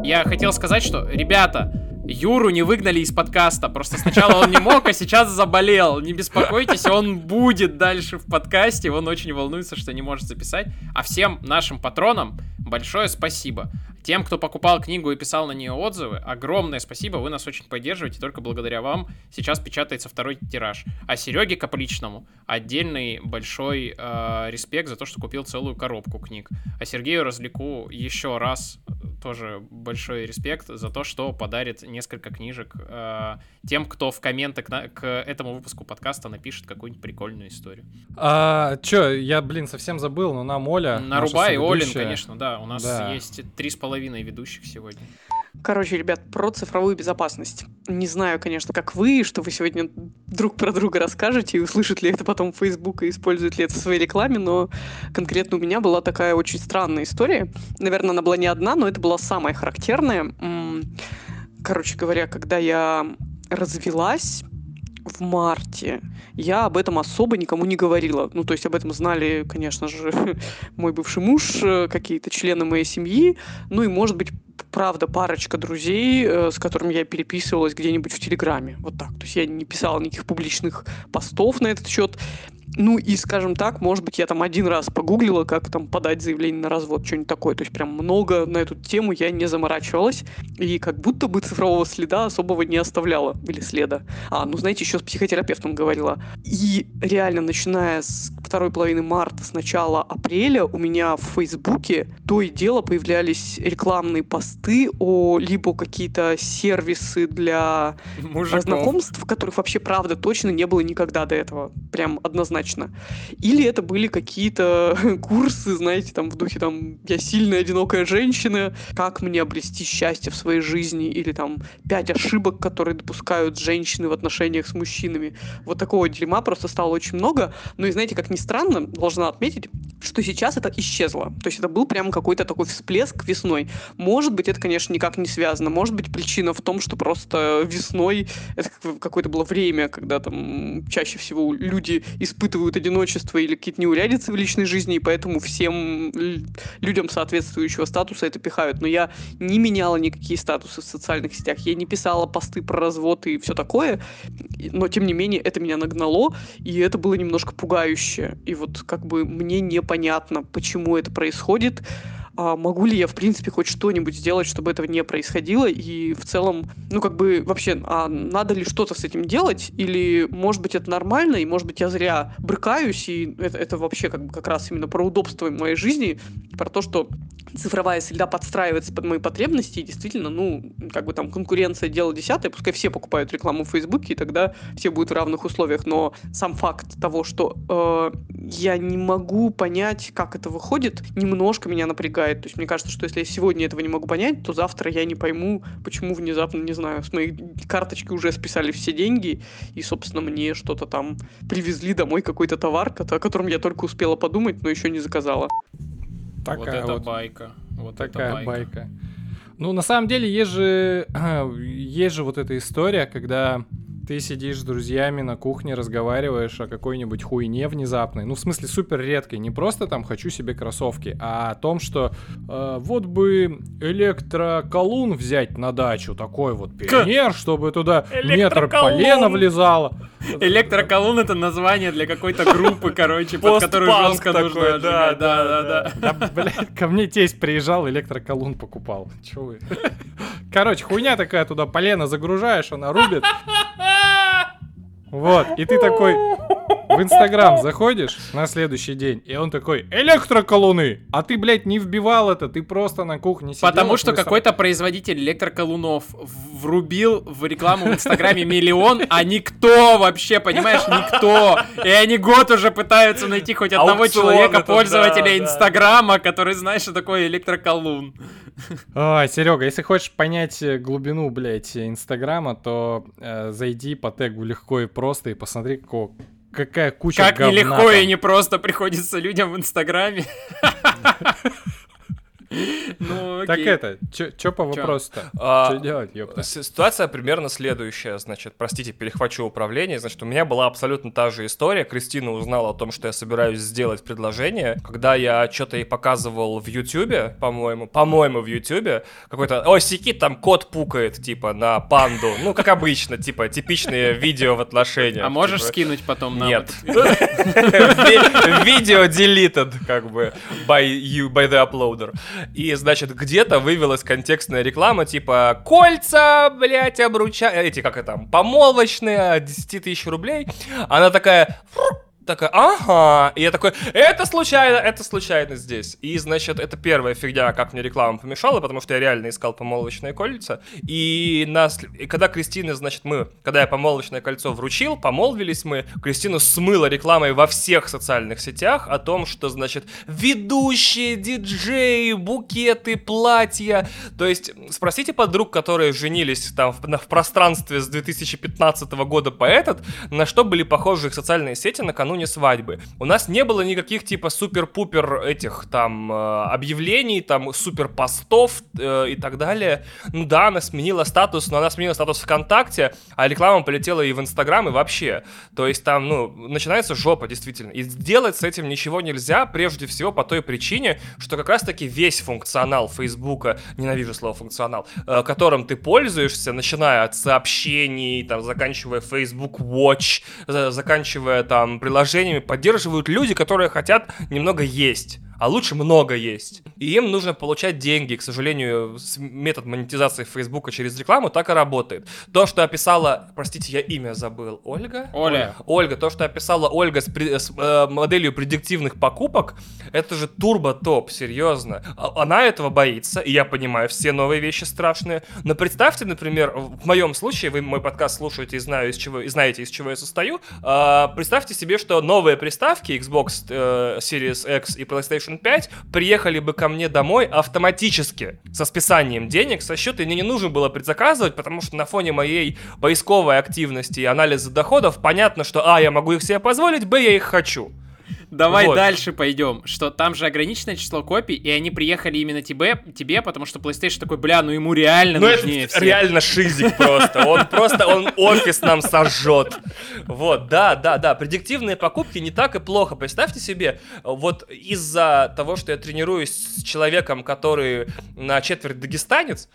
Я хотел сказать, что, ребята, Юру не выгнали из подкаста. Просто сначала он не мог, а сейчас заболел. Не беспокойтесь, он будет дальше в подкасте. Он очень волнуется, что не может записать. А всем нашим патронам большое спасибо. Тем, кто покупал книгу и писал на нее отзывы, огромное спасибо, вы нас очень поддерживаете, только благодаря вам сейчас печатается второй тираж. А Сереге Капличному отдельный большой э, респект за то, что купил целую коробку книг. А Сергею Разляку еще раз тоже большой респект за то, что подарит несколько книжек э, тем, кто в комментах на, к этому выпуску подкаста напишет какую-нибудь прикольную историю. А, чё, я, блин, совсем забыл, но нам Оля... Нарубай, Олин, конечно, да, у нас да. есть три с половиной ведущих сегодня. Короче, ребят, про цифровую безопасность. Не знаю, конечно, как вы, что вы сегодня друг про друга расскажете, и услышит ли это потом Facebook и использует ли это в своей рекламе, но конкретно у меня была такая очень странная история. Наверное, она была не одна, но это была самая характерная. Короче говоря, когда я развелась, в марте. Я об этом особо никому не говорила. Ну, то есть об этом знали, конечно же, мой бывший муж, э, какие-то члены моей семьи, ну и, может быть, правда, парочка друзей, э, с которыми я переписывалась где-нибудь в Телеграме. Вот так. То есть я не писала никаких публичных постов на этот счет. Ну и, скажем так, может быть, я там один раз погуглила, как там подать заявление на развод, что-нибудь такое. То есть прям много на эту тему я не заморачивалась. И как будто бы цифрового следа особого не оставляла. Или следа. А, ну знаете, еще с психотерапевтом говорила. И реально, начиная с второй половины марта, с начала апреля, у меня в Фейсбуке то и дело появлялись рекламные посты о либо какие-то сервисы для Мужиков. знакомств, которых вообще, правда, точно не было никогда до этого. Прям однозначно однозначно. Или это были какие-то курсы, знаете, там в духе там «Я сильная, одинокая женщина», «Как мне обрести счастье в своей жизни» или там «Пять ошибок, которые допускают женщины в отношениях с мужчинами». Вот такого дерьма просто стало очень много. Но и знаете, как ни странно, должна отметить, что сейчас это исчезло. То есть это был прям какой-то такой всплеск весной. Может быть, это, конечно, никак не связано. Может быть, причина в том, что просто весной это какое-то было время, когда там чаще всего люди испытывают одиночество или какие-то неурядицы в личной жизни, и поэтому всем людям соответствующего статуса это пихают. Но я не меняла никакие статусы в социальных сетях, я не писала посты про развод и все такое, но тем не менее это меня нагнало, и это было немножко пугающе. И вот как бы мне непонятно, почему это происходит, а могу ли я, в принципе, хоть что-нибудь сделать, чтобы этого не происходило, и в целом, ну, как бы, вообще, а надо ли что-то с этим делать, или, может быть, это нормально, и, может быть, я зря брыкаюсь, и это, это вообще как, как раз именно про удобство моей жизни, про то, что цифровая среда подстраивается под мои потребности, и действительно, ну, как бы там конкуренция дело десятое, пускай все покупают рекламу в Фейсбуке, и тогда все будут в равных условиях, но сам факт того, что э, я не могу понять, как это выходит, немножко меня напрягает. То есть мне кажется, что если я сегодня этого не могу понять, то завтра я не пойму, почему внезапно, не знаю, с моей карточки уже списали все деньги, и, собственно, мне что-то там привезли домой, какой-то товар, о котором я только успела подумать, но еще не заказала. Такая вот это вот, байка. Вот такая байка. байка. Ну, на самом деле, есть же, есть же вот эта история, когда ты сидишь с друзьями на кухне, разговариваешь о какой-нибудь хуйне внезапной. Ну, в смысле, супер редкой. Не просто там хочу себе кроссовки, а о том, что э, вот бы электроколун взять на дачу, такой вот пионер, чтобы туда метр полена влезало. Электроколун это название для какой-то группы, короче, под которую жестко нужно Да, да, да, да. Блядь, ко мне тесть приезжал, электроколун покупал. Чё вы? Короче, хуйня такая туда, полено загружаешь, она рубит. Вот, и ты такой в Инстаграм заходишь на следующий день, и он такой, электроколуны! А ты, блядь, не вбивал это, ты просто на кухне сидел. Потому что какой-то производитель электроколунов врубил в рекламу в Инстаграме миллион, а никто вообще, понимаешь, никто. И они год уже пытаются найти хоть одного человека, пользователя Инстаграма, который знает, что такое электроколун. Ой, Серега, если хочешь понять э, глубину, блядь, Инстаграма, то э, зайди по тегу легко и просто и посмотри, какого, какая куча Как нелегко и не просто приходится людям в Инстаграме. Ну, Так это, что по вопросу-то? А, что делать, ёпта? Ситуация примерно следующая, значит, простите, перехвачу управление, значит, у меня была абсолютно та же история, Кристина узнала о том, что я собираюсь сделать предложение, когда я что-то ей показывал в Ютубе, по-моему, по-моему, в Ютубе, какой-то, ой, сики, там кот пукает, типа, на панду, ну, как обычно, типа, типичные видео в отношениях. А можешь типа. скинуть потом нам? Нет. Видео deleted, как бы, by you, by the uploader. И, значит, где-то вывелась контекстная реклама, типа, кольца, блядь, обруча... Эти, как это, помолвочные, 10 тысяч рублей. Она такая такая, ага, и я такой, это случайно, это случайно здесь. И, значит, это первая фигня, как мне реклама помешала, потому что я реально искал помолвочное кольца. И, нас, и когда Кристина, значит, мы, когда я помолвочное кольцо вручил, помолвились мы, Кристину смыла рекламой во всех социальных сетях о том, что, значит, ведущие, диджеи, букеты, платья. То есть, спросите подруг, которые женились там в, в пространстве с 2015 года по этот, на что были похожи их социальные сети накануне накануне свадьбы. У нас не было никаких типа супер-пупер этих там э, объявлений, там супер постов э, и так далее. Ну да, она сменила статус, но она сменила статус ВКонтакте, а реклама полетела и в Инстаграм, и вообще. То есть там, ну, начинается жопа, действительно. И сделать с этим ничего нельзя, прежде всего по той причине, что как раз-таки весь функционал Фейсбука, ненавижу слово функционал, э, которым ты пользуешься, начиная от сообщений, там, заканчивая Facebook Watch, заканчивая там приложением приложениями поддерживают люди, которые хотят немного есть а лучше много есть. И им нужно получать деньги. К сожалению, метод монетизации Фейсбука через рекламу так и работает. То, что описала, простите, я имя забыл, Ольга? Оля. Ольга, то, что описала Ольга с, с э, моделью предиктивных покупок, это же турбо-топ, серьезно. А, она этого боится, и я понимаю, все новые вещи страшные. Но представьте, например, в моем случае, вы мой подкаст слушаете и, знаю, из чего, и знаете, из чего я состою, э, представьте себе, что новые приставки Xbox э, Series X и PlayStation PlayStation 5 приехали бы ко мне домой автоматически со списанием денег со счета, и мне не нужно было предзаказывать, потому что на фоне моей поисковой активности и анализа доходов понятно, что а, я могу их себе позволить, б, я их хочу. Давай вот. дальше пойдем. Что там же ограниченное число копий, и они приехали именно тебе, тебе, потому что PlayStation такой, бля, ну ему реально ну, нужнее это всех. реально шизик просто. Он просто, он офис нам сожжет. Вот, да, да, да. Предиктивные покупки не так и плохо. Представьте себе, вот из-за того, что я тренируюсь с человеком, который на четверть дагестанец,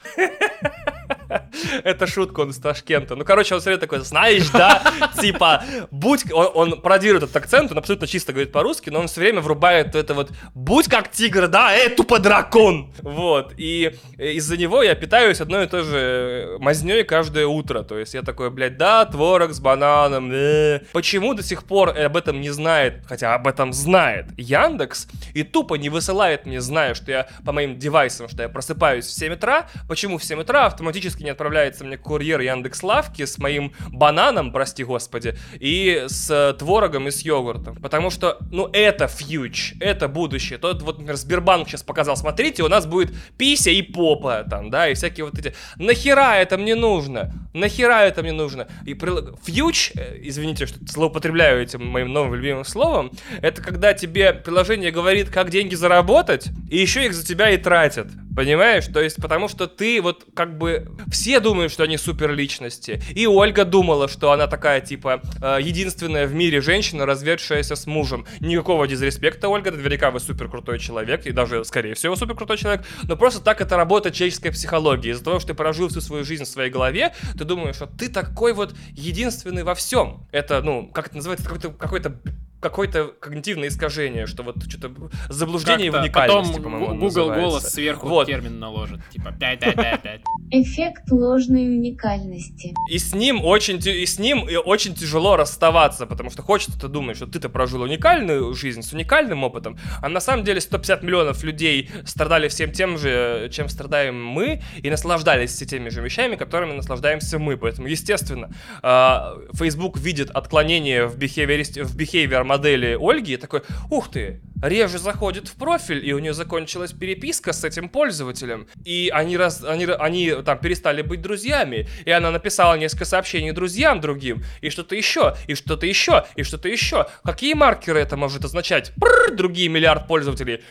Это шутка, он из Ташкента. Ну, короче, он все время такой, знаешь, да, типа, будь... Он, он пародирует этот акцент, он абсолютно чисто говорит по-русски, но он все время врубает это вот, будь как тигр, да, эй, тупо дракон. Вот, и из-за него я питаюсь одной и той же мазней каждое утро. То есть я такой, блядь, да, творог с бананом, э. Почему до сих пор об этом не знает, хотя об этом знает Яндекс, и тупо не высылает мне, зная, что я по моим девайсам, что я просыпаюсь в 7 утра, почему в 7 утра автоматически не отправляется мне курьер Яндекс Лавки с моим бананом, прости господи, и с творогом и с йогуртом. Потому что, ну, это фьюч, это будущее. Тот вот, например, Сбербанк сейчас показал, смотрите, у нас будет пися и попа там, да, и всякие вот эти. Нахера это мне нужно? Нахера это мне нужно? И фьюч, э, извините, что злоупотребляю этим моим новым любимым словом, это когда тебе приложение говорит, как деньги заработать, и еще их за тебя и тратят. Понимаешь? То есть, потому что ты вот как бы... Все думают, что они супер личности. И Ольга думала, что она такая, типа, э, единственная в мире женщина, разведшаяся с мужем. Никакого дизреспекта, Ольга, наверняка вы супер крутой человек, и даже, скорее всего, супер крутой человек. Но просто так это работает человеческая психология. Из-за того, что ты прожил всю свою жизнь в своей голове, ты думаешь, что ты такой вот единственный во всем. Это, ну, как это называется, какой-то какой-то какое-то когнитивное искажение, что вот что-то заблуждение в уникальности, Потом по-моему, Google называется. голос сверху вот. термин наложит, типа 5-5-5-5. Эффект ложной уникальности. И с ним очень, и с ним очень тяжело расставаться, потому что хочется-то думать, что ты-то прожил уникальную жизнь с уникальным опытом, а на самом деле 150 миллионов людей страдали всем тем же, чем страдаем мы, и наслаждались все теми же вещами, которыми наслаждаемся мы. Поэтому, естественно, а, Facebook видит отклонение в behavior, в behavior модели Ольги такой, ух ты, реже заходит в профиль, и у нее закончилась переписка с этим пользователем. И они, раз, они, они там перестали быть друзьями. И она написала несколько сообщений друзьям другим, и что-то еще, и что-то еще, и что-то еще. Какие маркеры это может означать? Прррр, другие миллиард пользователей.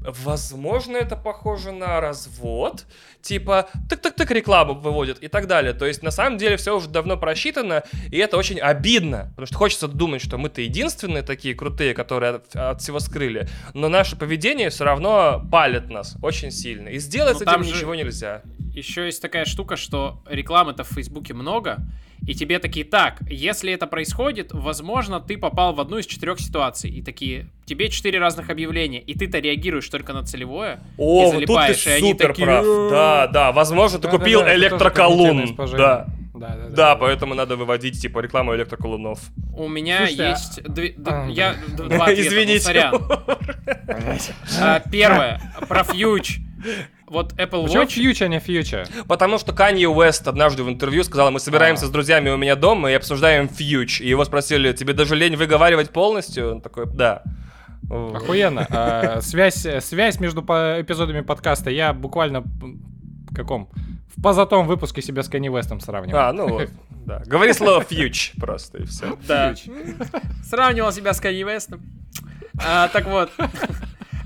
Возможно, это похоже на развод. Типа, так-так-так рекламу выводят и так далее. То есть, на самом деле, все уже давно просчитано, и это очень обидно. Потому что хочется думать, что мы-то единственные такие крутые, которые от, от всего скрыли. Но наше поведение все равно палит нас очень сильно. И сделать Но с этим ничего нельзя. Еще есть такая штука, что рекламы-то в Фейсбуке много, и тебе такие, так, если это происходит, возможно, ты попал в одну из четырех ситуаций. И такие, тебе четыре разных объявления, и ты-то реагируешь только на целевое. О, и залипаешь, тут ты и супер такие... прав. Да, да, возможно, ты да, купил да, да, электроколун. Да. Да, да, да, да, поэтому надо выводить типа рекламу электроколунов. У меня Слушайте, а есть а... дв... а, я два ответа, Извините. Ну, а, первое про фьюч вот Apple Почему Watch... Почему Future, а не Future? Потому что Kanye Уэст однажды в интервью сказал, мы собираемся а. с друзьями у меня дома и обсуждаем Future. И его спросили, тебе даже лень выговаривать полностью? Он такой, да. Охуенно. А, связь, связь между эпизодами подкаста я буквально в каком? В позатом выпуске себя с Kanye Вестом сравнивал. А, ну вот. Да. Говори слово фьюч просто и все. Да. Сравнивал себя с Kanye Вестом. А, так вот.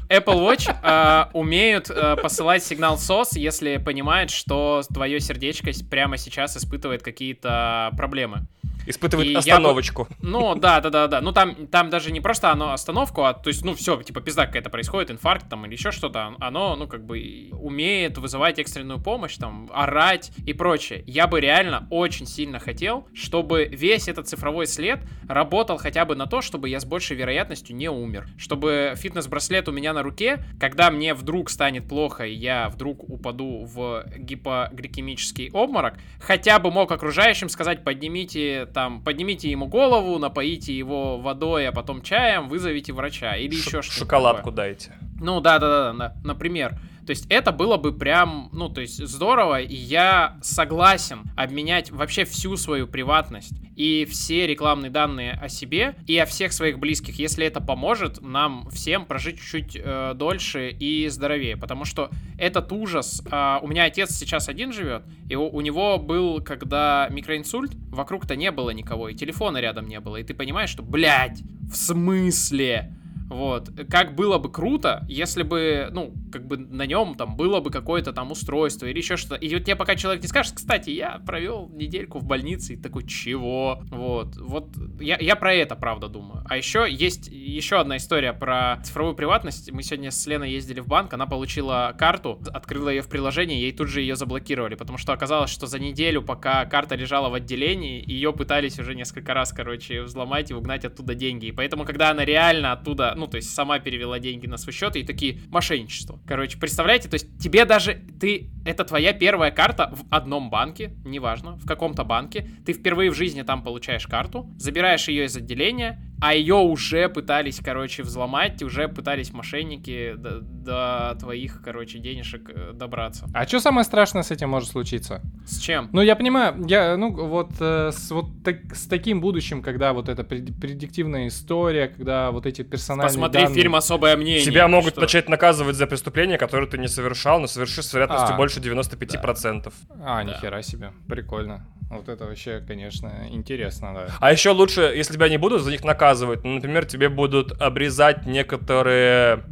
Apple Watch э, умеют э, посылать сигнал SOS, если понимает, что твое сердечко прямо сейчас испытывает какие-то проблемы. Испытывает и остановочку. Я, ну, да, да, да, да. Ну, там, там даже не просто оно остановку, а то есть, ну, все, типа, пизда какая-то происходит, инфаркт там или еще что-то. Оно, ну, как бы, умеет вызывать экстренную помощь, там, орать и прочее. Я бы реально очень сильно хотел, чтобы весь этот цифровой след работал хотя бы на то, чтобы я с большей вероятностью не умер. Чтобы фитнес-браслет у меня на руке, когда мне вдруг станет плохо, и я вдруг упаду в гипогликемический обморок, хотя бы мог окружающим сказать, поднимите там поднимите ему голову, напоите его водой, а потом чаем, вызовите врача или Ш- еще что-то. Шоколадку такое. дайте. Ну да, да, да, да, например. То есть это было бы прям, ну, то есть здорово, и я согласен обменять вообще всю свою приватность и все рекламные данные о себе и о всех своих близких, если это поможет нам всем прожить чуть-чуть э, дольше и здоровее, потому что этот ужас, э, у меня отец сейчас один живет, и у, у него был, когда микроинсульт, вокруг-то не было никого, и телефона рядом не было, и ты понимаешь, что, блядь, в смысле? Вот. Как было бы круто, если бы, ну, как бы на нем там было бы какое-то там устройство или еще что-то. И вот тебе пока человек не скажет, кстати, я провел недельку в больнице, и такой, чего? Вот. Вот я, я про это, правда, думаю. А еще есть еще одна история про цифровую приватность. Мы сегодня с Леной ездили в банк, она получила карту, открыла ее в приложении, ей тут же ее заблокировали, потому что оказалось, что за неделю, пока карта лежала в отделении, ее пытались уже несколько раз, короче, взломать и угнать оттуда деньги. И поэтому, когда она реально оттуда, ну, то есть сама перевела деньги на свой счет, и такие, мошенничество. Короче, представляете, то есть тебе даже, ты, это твоя первая карта в одном банке, неважно, в каком-то банке, ты впервые в жизни там получаешь карту, забираешь ее из отделения, а ее уже пытались, короче, взломать, уже пытались мошенники до, до твоих, короче, денежек э, добраться. А что самое страшное с этим может случиться? С чем? Ну, я понимаю, я, ну, вот, э, с, вот так, с таким будущим, когда вот эта предиктивная история, когда вот эти персональные Посмотри данные... фильм «Особое мнение». Тебя могут что? начать наказывать за преступление, которое ты не совершал, но совершишь с вероятностью А, больше 95%. А, Да. нихера себе, прикольно. Вот это вообще, конечно, интересно, да. А еще лучше, если тебя не будут за них наказывать, ну, например, тебе будут обрезать некоторые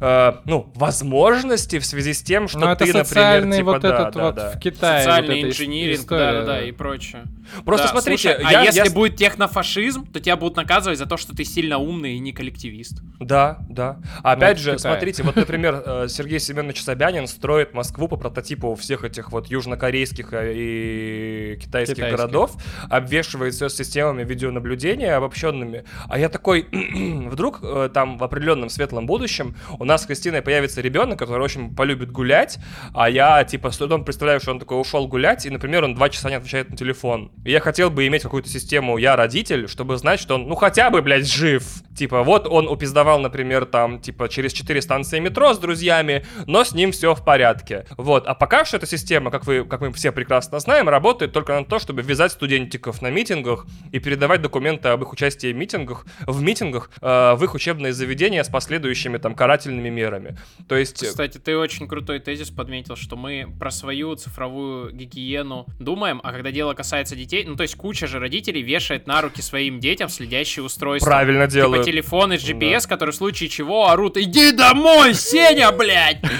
э, ну, возможности в связи с тем, что Ну, это ты, например, социальный типа, вот да, этот да, вот да. в Китае. Социальный вот инжиниринг, история, да-да-да, и прочее. Просто Да, смотрите, слушай, я, а если я- будет технофашизм, то тебя будут наказывать за то, что ты сильно умный и не коллективист. Да, да. А опять в же, Китае. смотрите, вот, например, э, Сергей Семенович Собянин строит Москву по прототипу всех этих вот южнокорейских э, и китайских, Китайских. городов, обвешивает все системами видеонаблюдения обобщенными. А я такой, вдруг э, там в определенном светлом будущем у нас с Кристиной появится ребенок, который очень полюбит гулять, а я типа с трудом представляю, что он такой ушел гулять, и, например, он два часа не отвечает на телефон. И я хотел бы иметь какую-то систему «я родитель», чтобы знать, что он, ну, хотя бы, блядь, жив. Типа, вот он упиздавал, например, там, типа, через четыре станции метро с друзьями, но с ним все в порядке. Вот. А пока что эта система, как, вы, как мы все прекрасно знаем, работает только на то, чтобы ввязать студентиков на митингах и передавать документы об их участии в митингах, в митингах э, в их учебные заведения с последующими там карательными мерами. То есть... Кстати, ты очень крутой тезис подметил, что мы про свою цифровую гигиену думаем, а когда дело касается детей, ну то есть куча же родителей вешает на руки своим детям следящие устройства. Правильно делают. Типа телефоны с GPS, которые в случае чего орут «Иди домой, Сеня, блядь!»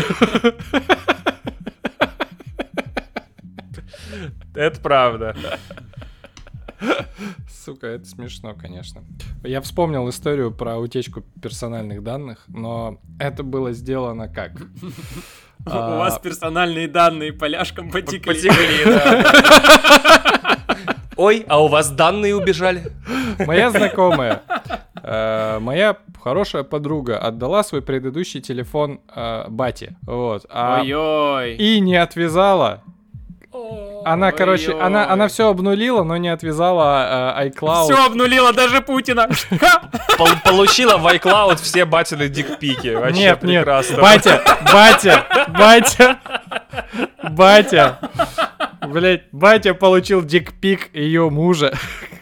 Это правда. Сука, это смешно, конечно. Я вспомнил историю про утечку персональных данных, но это было сделано как? У А, вас персональные данные поляшком потекли. Ой, а у вас данные убежали? Моя знакомая, э, моя хорошая подруга отдала свой предыдущий телефон э, бате, вот, а- Ой-ой. и не отвязала. Она, короче, она, она все обнулила, но не отвязала э, iCloud. Все обнулило даже Путина. Получила в iCloud все батины дикпики. Вообще Нет, нет, прекрасно. батя, батя, батя, батя, блять, батя получил дикпик ее мужа,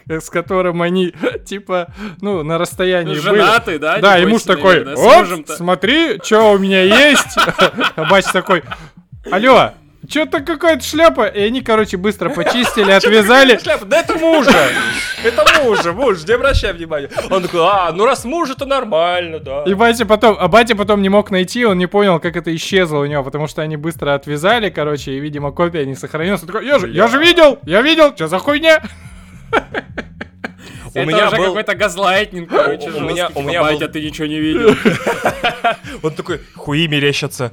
с которым они, типа, ну, на расстоянии были. Женатый, да? Да, и муж такой, мужем-то». смотри, что у меня есть. А батя такой, алло, что-то какая-то шляпа. И они, короче, быстро почистили, отвязали. Шляпа, да это мужа. Это мужа, муж, не обращай внимания. Он такой, а, ну раз муж, это нормально, да. И батя потом, а батя потом не мог найти, он не понял, как это исчезло у него, потому что они быстро отвязали, короче, и, видимо, копия не сохранилась. Он такой, я же, я же видел, я видел, что за хуйня? У меня уже какой-то газлайтнинг, короче, У меня- у меня Батя, был- ты ничего не видел. Он такой, хуи мерещатся.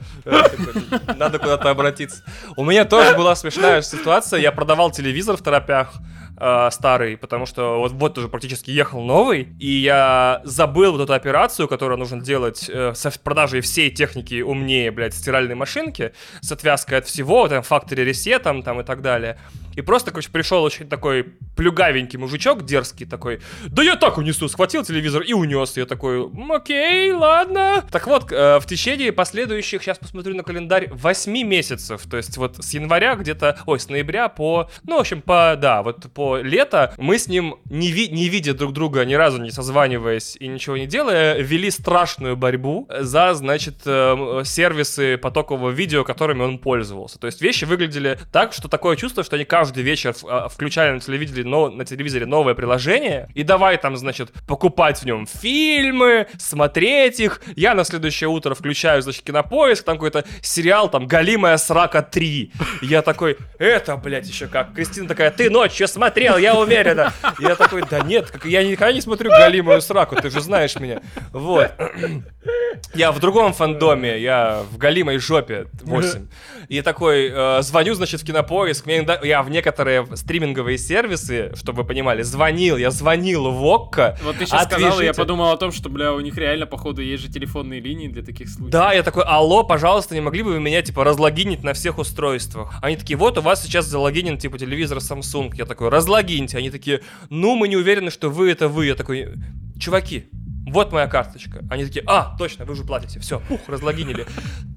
Надо куда-то обратиться. У меня тоже была смешная ситуация. Я продавал телевизор в торопях э, старый, потому что вот, вот уже практически ехал новый, и я забыл вот эту операцию, которую нужно делать э, со продажей всей техники умнее, блядь, стиральной машинки, с отвязкой от всего, там, фактори ресетом, там, и так далее. И просто, короче, пришел очень такой плюгавенький мужичок, дерзкий такой, да я так унесу, схватил телевизор и унес. Я такой, «М, окей, ладно. Так вот, э, в течение последующих, сейчас посмотрю на календарь, 8 месяцев, то есть вот с января где-то, ой, с ноября по, ну, в общем, по, да, вот по то лето мы с ним, не, ви не видя друг друга, ни разу не созваниваясь и ничего не делая, вели страшную борьбу за, значит, э, сервисы потокового видео, которыми он пользовался. То есть вещи выглядели так, что такое чувство, что они каждый вечер а, включали на телевизоре, но, на телевизоре новое приложение, и давай там, значит, покупать в нем фильмы, смотреть их. Я на следующее утро включаю, значит, кинопоиск, там какой-то сериал, там, «Галимая срака 3». Я такой, это, блядь, еще как. Кристина такая, ты ночью смотрел, я уверена. Я такой, да нет, я никогда не смотрю «Галимую сраку», ты же знаешь меня. Вот. Я в другом фандоме, я в галимой жопе 8. И такой, э, звоню, значит, в кинопоиск. Мне, я в некоторые стриминговые сервисы, чтобы вы понимали, звонил. Я звонил в ОККО. Вот ты сейчас отвяжите. сказал, я подумал о том, что, бля, у них реально, походу, есть же телефонные линии для таких случаев. Да, я такой, алло, пожалуйста, не могли бы вы меня, типа, разлогинить на всех устройствах? Они такие, вот у вас сейчас залогинен, типа, телевизор Samsung. Я такой, разлогиньте. Они такие, ну, мы не уверены, что вы это вы. Я такой, чуваки, вот моя карточка. Они такие, а, точно, вы уже платите. Все, ух, разлогинили.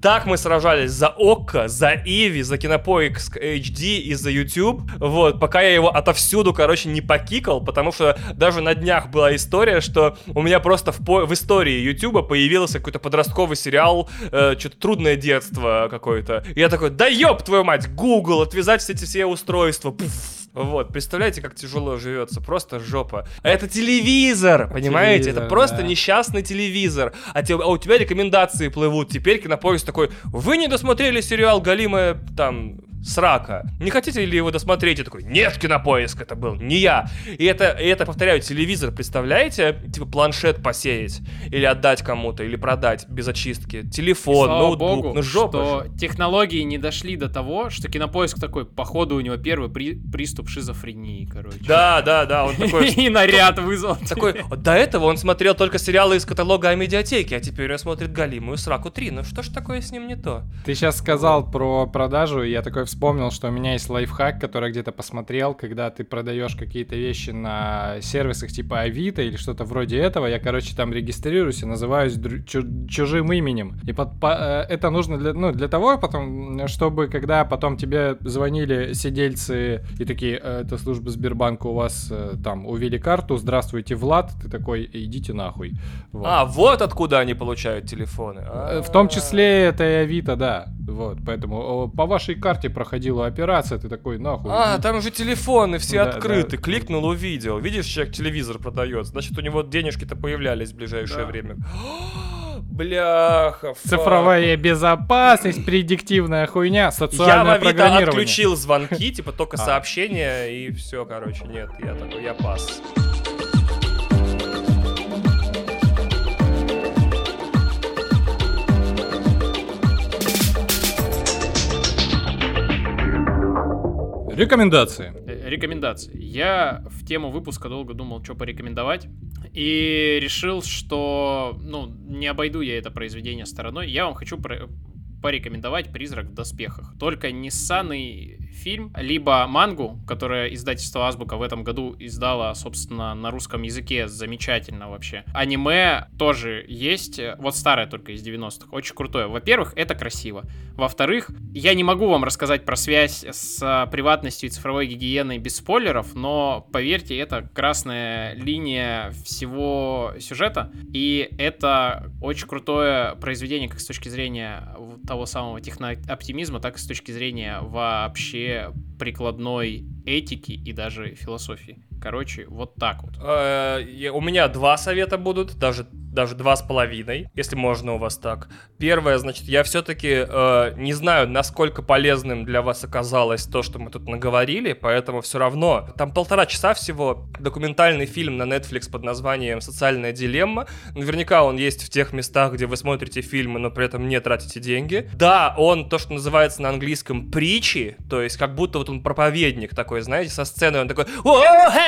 Так мы сражались за ОККО, за Иви, за Кинопоиск HD и за YouTube. Вот, пока я его отовсюду, короче, не покикал, потому что даже на днях была история, что у меня просто в, по в истории YouTube появился какой-то подростковый сериал, э, что-то трудное детство какое-то. И я такой, да ёб твою мать, Google, отвязать все эти все устройства. Пуф вот, представляете, как тяжело живется, просто жопа. А это телевизор, понимаете? Телевизор, это просто да. несчастный телевизор. А, те, а у тебя рекомендации плывут. Теперь кинопоиск такой, вы не досмотрели сериал Галимая, там, срака. Не хотите ли его досмотреть? Я такой, нет, кинопоиск это был, не я. И это, и это повторяю, телевизор, представляете? Типа планшет посеять, или отдать кому-то, или продать без очистки. Телефон, Слава ноутбук, Богу, ну жопа. что технологии не дошли до того, что кинопоиск такой, походу у него первый при, приступ шизофрении, короче. Да, да, да, он такой... И наряд вызвал. Такой, до этого он смотрел только сериалы из каталога о медиатеке, а теперь он смотрит Галимую Сраку 3. Ну что ж такое с ним не то? Ты сейчас сказал про продажу, и я такой вспомнил, что у меня есть лайфхак, который где-то посмотрел, когда ты продаешь какие-то вещи на сервисах типа Авито или что-то вроде этого. Я, короче, там регистрируюсь и называюсь чужим именем. И под, по, э, это нужно для, ну, для того, потом, чтобы когда потом тебе звонили сидельцы и такие, «Э, это служба Сбербанка у вас э, там увели карту, здравствуйте, Влад, ты такой, идите нахуй. Вот. А, вот откуда они получают телефоны. В том числе это и Авито, да. Вот, поэтому по вашей карте проходила операция, ты такой, нахуй. А, там же телефоны все да, открыты, да. кликнул, увидел. Видишь, человек телевизор продает, значит, у него денежки-то появлялись в ближайшее да. время. Бляха. Цифровая безопасность, предиктивная хуйня, социальное Я в Авито отключил звонки, типа только а. сообщения, и все, короче, нет, я такой, я пас. Рекомендации. Э, рекомендации. Я в тему выпуска долго думал, что порекомендовать. И решил, что ну, не обойду я это произведение стороной. Я вам хочу порекомендовать «Призрак в доспехах». Только не ссаный фильм, либо мангу, которая издательство Азбука в этом году издала, собственно, на русском языке. Замечательно вообще. Аниме тоже есть, вот старое только из 90-х. Очень крутое. Во-первых, это красиво. Во-вторых, я не могу вам рассказать про связь с приватностью и цифровой гигиеной без спойлеров, но поверьте, это красная линия всего сюжета, и это очень крутое произведение как с точки зрения того самого технооптимизма, так и с точки зрения вообще прикладной этики и даже философии. Короче, вот так вот. Э, у меня два совета будут, даже даже два с половиной, если можно у вас так. Первое, значит, я все-таки э, не знаю, насколько полезным для вас оказалось то, что мы тут наговорили, поэтому все равно. Там полтора часа всего документальный фильм на Netflix под названием «Социальная дилемма». Наверняка он есть в тех местах, где вы смотрите фильмы, но при этом не тратите деньги. Да, он то, что называется на английском притчи, то есть как будто вот он проповедник такой, знаете, со сцены он такой «О,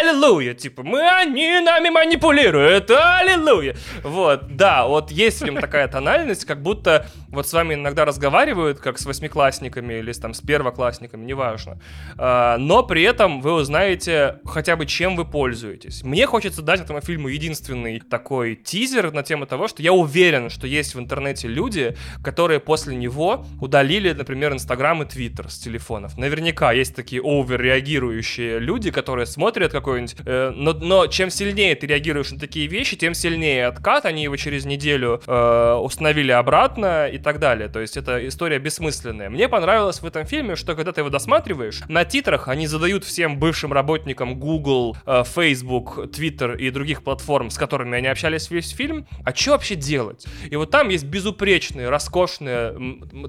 аллилуйя!» Типа «Мы, они нами манипулируют, аллилуйя!» Вот, да, вот есть в нем такая тональность, как будто вот с вами иногда разговаривают, как с восьмиклассниками или там с первоклассниками, неважно. А, но при этом вы узнаете хотя бы, чем вы пользуетесь. Мне хочется дать этому фильму единственный такой тизер на тему того, что я уверен, что есть в интернете люди, которые после него удалили, например, Инстаграм и Твиттер с телефонов. Наверняка есть такие оверреагирующие люди, которые смотрят какой-нибудь... Э, но, но чем сильнее ты реагируешь на такие вещи, тем сильнее откат. Они его через неделю э, установили обратно и так далее. То есть это история бессмысленная. Мне понравилось в этом фильме, что когда ты его досматриваешь, на титрах они задают всем бывшим работникам Google, э, Facebook, Twitter и других платформ, с которыми они общались весь фильм, а что вообще делать? И вот там есть безупречные, роскошные,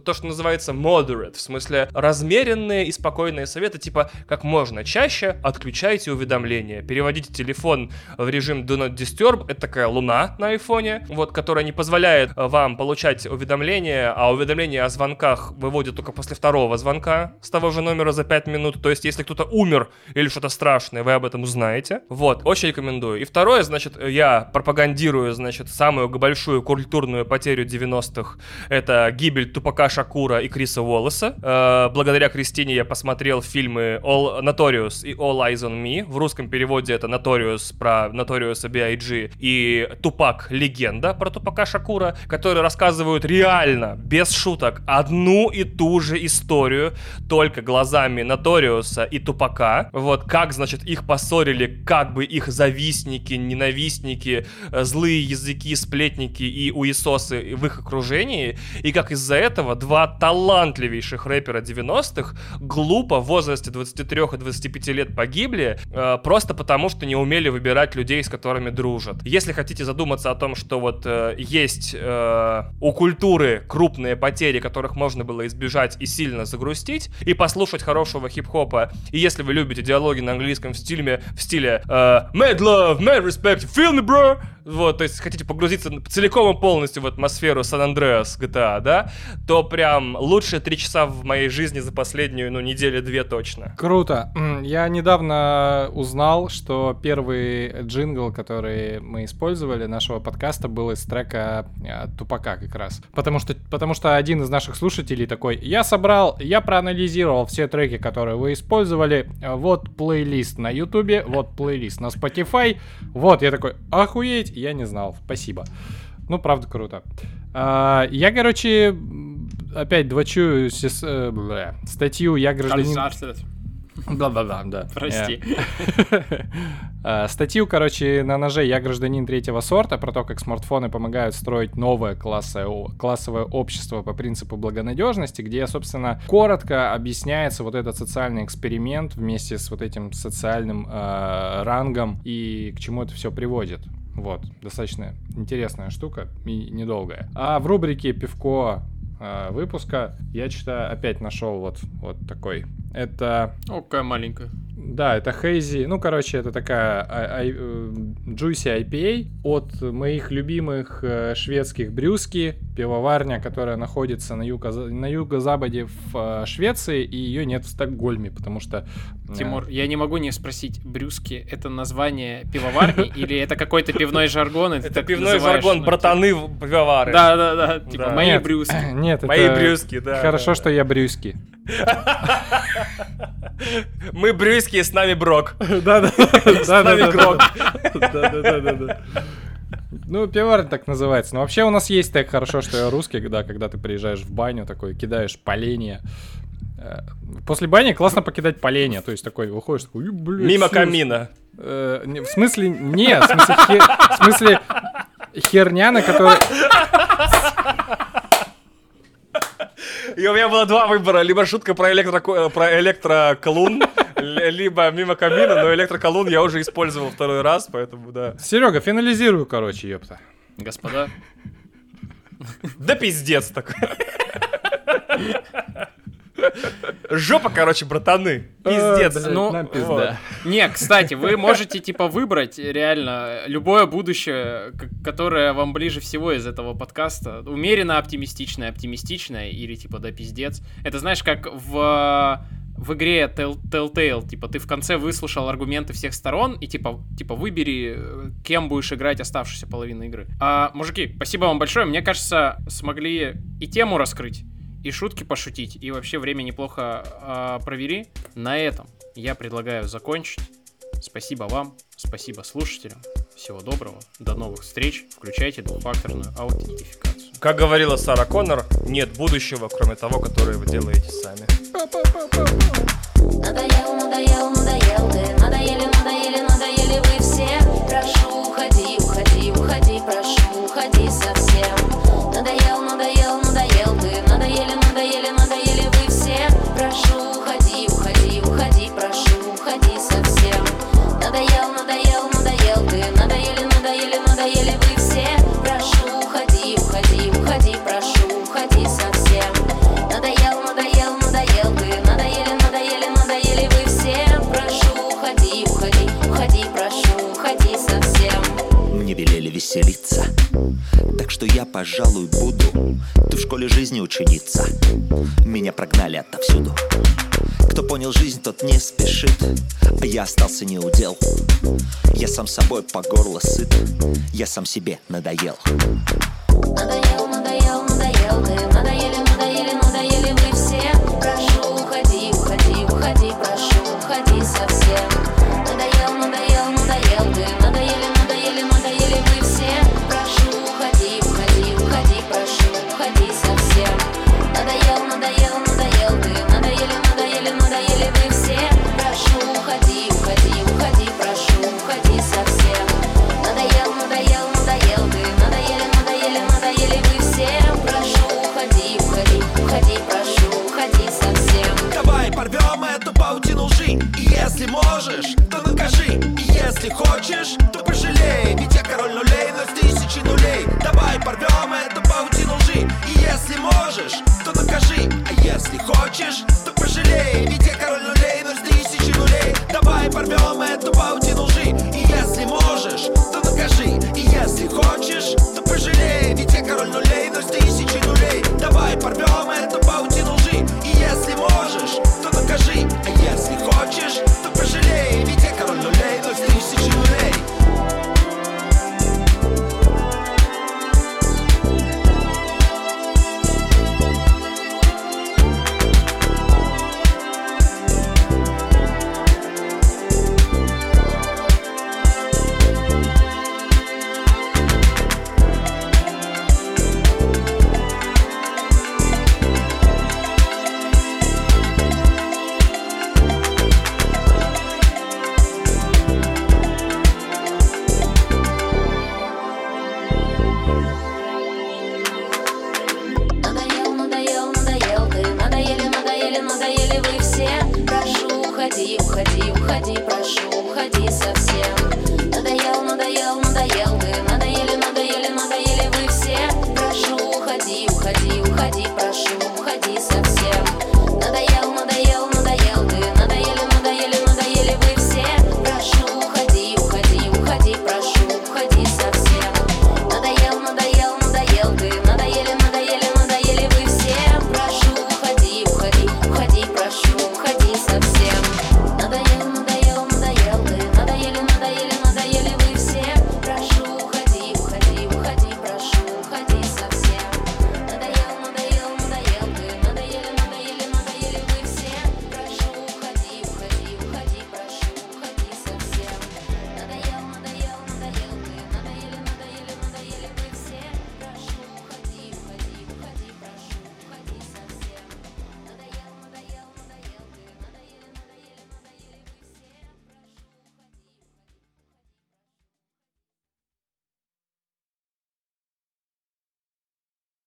то, что называется moderate, в смысле размеренные и спокойные советы, типа как можно чаще отключайте уведомления, переводите телефон в режим Do Not Disturb, это такая луна на айфоне, вот, которая не позволяет э, вам получать уведомления, а уведомления о звонках выводят только после второго звонка с того же номера за 5 минут, то есть если кто-то умер или что-то страшное, вы об этом узнаете. Вот, очень рекомендую. И второе, значит, я пропагандирую, значит, самую большую культурную потерю 90-х, это гибель Тупака Шакура и Криса Уоллеса. Э, благодаря Кристине я посмотрел фильмы All Notorious и All Eyes on Me. В русском переводе это Notorious про Notorious B.I.G. и Тупак Легенда про Тупака Шакура, которые рассказывают реально, без шуток, одну и ту же историю, только глазами Notorious и Тупака. Вот как, значит, их поссорили, как бы их завистники, ненавистники, э, злые языки, сплетники и уисосы в их окружении, и как из-за этого два талантливейших рэпера 90-х глупо в возрасте 23 и 25 лет погибли, э, просто потому что не умели выбирать людей, с которыми дружат. Если хотите задуматься о том, что вот э, есть э, у культуры крупные потери, которых можно было избежать и сильно загрустить, и послушать хорошего хип-хопа, и если вы любите диалоги на английском в стиле, в стиле э, mad love, mad respect, feel me, bro, вот, то есть хотите погрузиться целиком и полностью в атмосферу Сан-Андреас GTA, да, то прям лучшие три часа в моей жизни за последнюю, ну, неделю-две точно. Круто. Я недавно узнал, что первый джингл, который мы использовали, нашего подкаста, был из трека э, Тупака как раз. Потому что, потому что один из наших слушателей такой, я собрал, я проанализировал все треки, которые вы использовали, вот плейлист на ютубе, вот плейлист на Spotify, вот, я такой, охуеть, я не знал. Спасибо. Ну, правда, круто. А, я, короче, опять двочу сес, э, статью «Я гражданин...» Да-да-да, да. Прости. А, статью, короче, на ноже «Я гражданин третьего сорта» про то, как смартфоны помогают строить новое классовое, общество по принципу благонадежности, где, собственно, коротко объясняется вот этот социальный эксперимент вместе с вот этим социальным э, рангом и к чему это все приводит. Вот, достаточно интересная штука и недолгая. А в рубрике «Пивко э, выпуска я что-то опять нашел вот, вот такой. Это... О, какая маленькая. Да, это Хейзи. Ну, короче, это такая а, а, э, Juicy IPA от моих любимых э, шведских брюски. Пивоварня, которая находится на, юго, на юго-западе в э, Швеции, и ее нет в Стокгольме, потому что... Тимур, я не могу не спросить, брюски — это название пивоварни или это какой-то пивной жаргон? Это пивной жаргон, ну, братаны пивовары. Да-да-да, типа мои брюски. Нет, это... Мои брюски, да. Хорошо, что я брюски. Мы брюски, с нами Брок. Да-да. С нами Грок. Да-да-да. Ну, пивоварня так называется. Но вообще у нас есть так хорошо, что я русский, да, когда ты приезжаешь в баню, такой кидаешь поленья. Э, после бани классно покидать поленья. То есть такой выходишь, такой, блядь. Мимо камина. Э, в смысле, нет, в смысле, хер, в смысле херня, на которой... И у меня было два выбора. Либо шутка про, электро, про электроколун, либо мимо камина, но электроколун я уже использовал второй раз, поэтому да. Серега, финализирую, короче, ёпта. Господа. Да пиздец такой. Жопа, короче, братаны. Пиздец. Ну, не, кстати, вы можете, типа, выбрать реально любое будущее, которое вам ближе всего из этого подкаста. Умеренно оптимистичное, оптимистичное или, типа, да, пиздец. Это, знаешь, как в в игре Telltale, типа, ты в конце выслушал аргументы всех сторон и, типа, типа выбери, кем будешь играть оставшуюся половину игры. А, мужики, спасибо вам большое. Мне кажется, смогли и тему раскрыть, и шутки пошутить, и вообще время неплохо а, э, провели. На этом я предлагаю закончить. Спасибо вам, спасибо слушателям. Всего доброго, до новых встреч. Включайте двухфакторную аутентификацию. Как говорила Сара Коннор, нет будущего, кроме того, которое вы делаете сами. Надоел, надоел, надоел ты, надоели, надоели, надоели вы все. Прошу, уходи, уходи, уходи, прошу, уходи совсем. Надоел, веселиться Так что я, пожалуй, буду Ты в школе жизни ученица. Меня прогнали отовсюду. Кто понял жизнь, тот не спешит. А я остался не удел Я сам собой по горло сыт. Я сам себе надоел.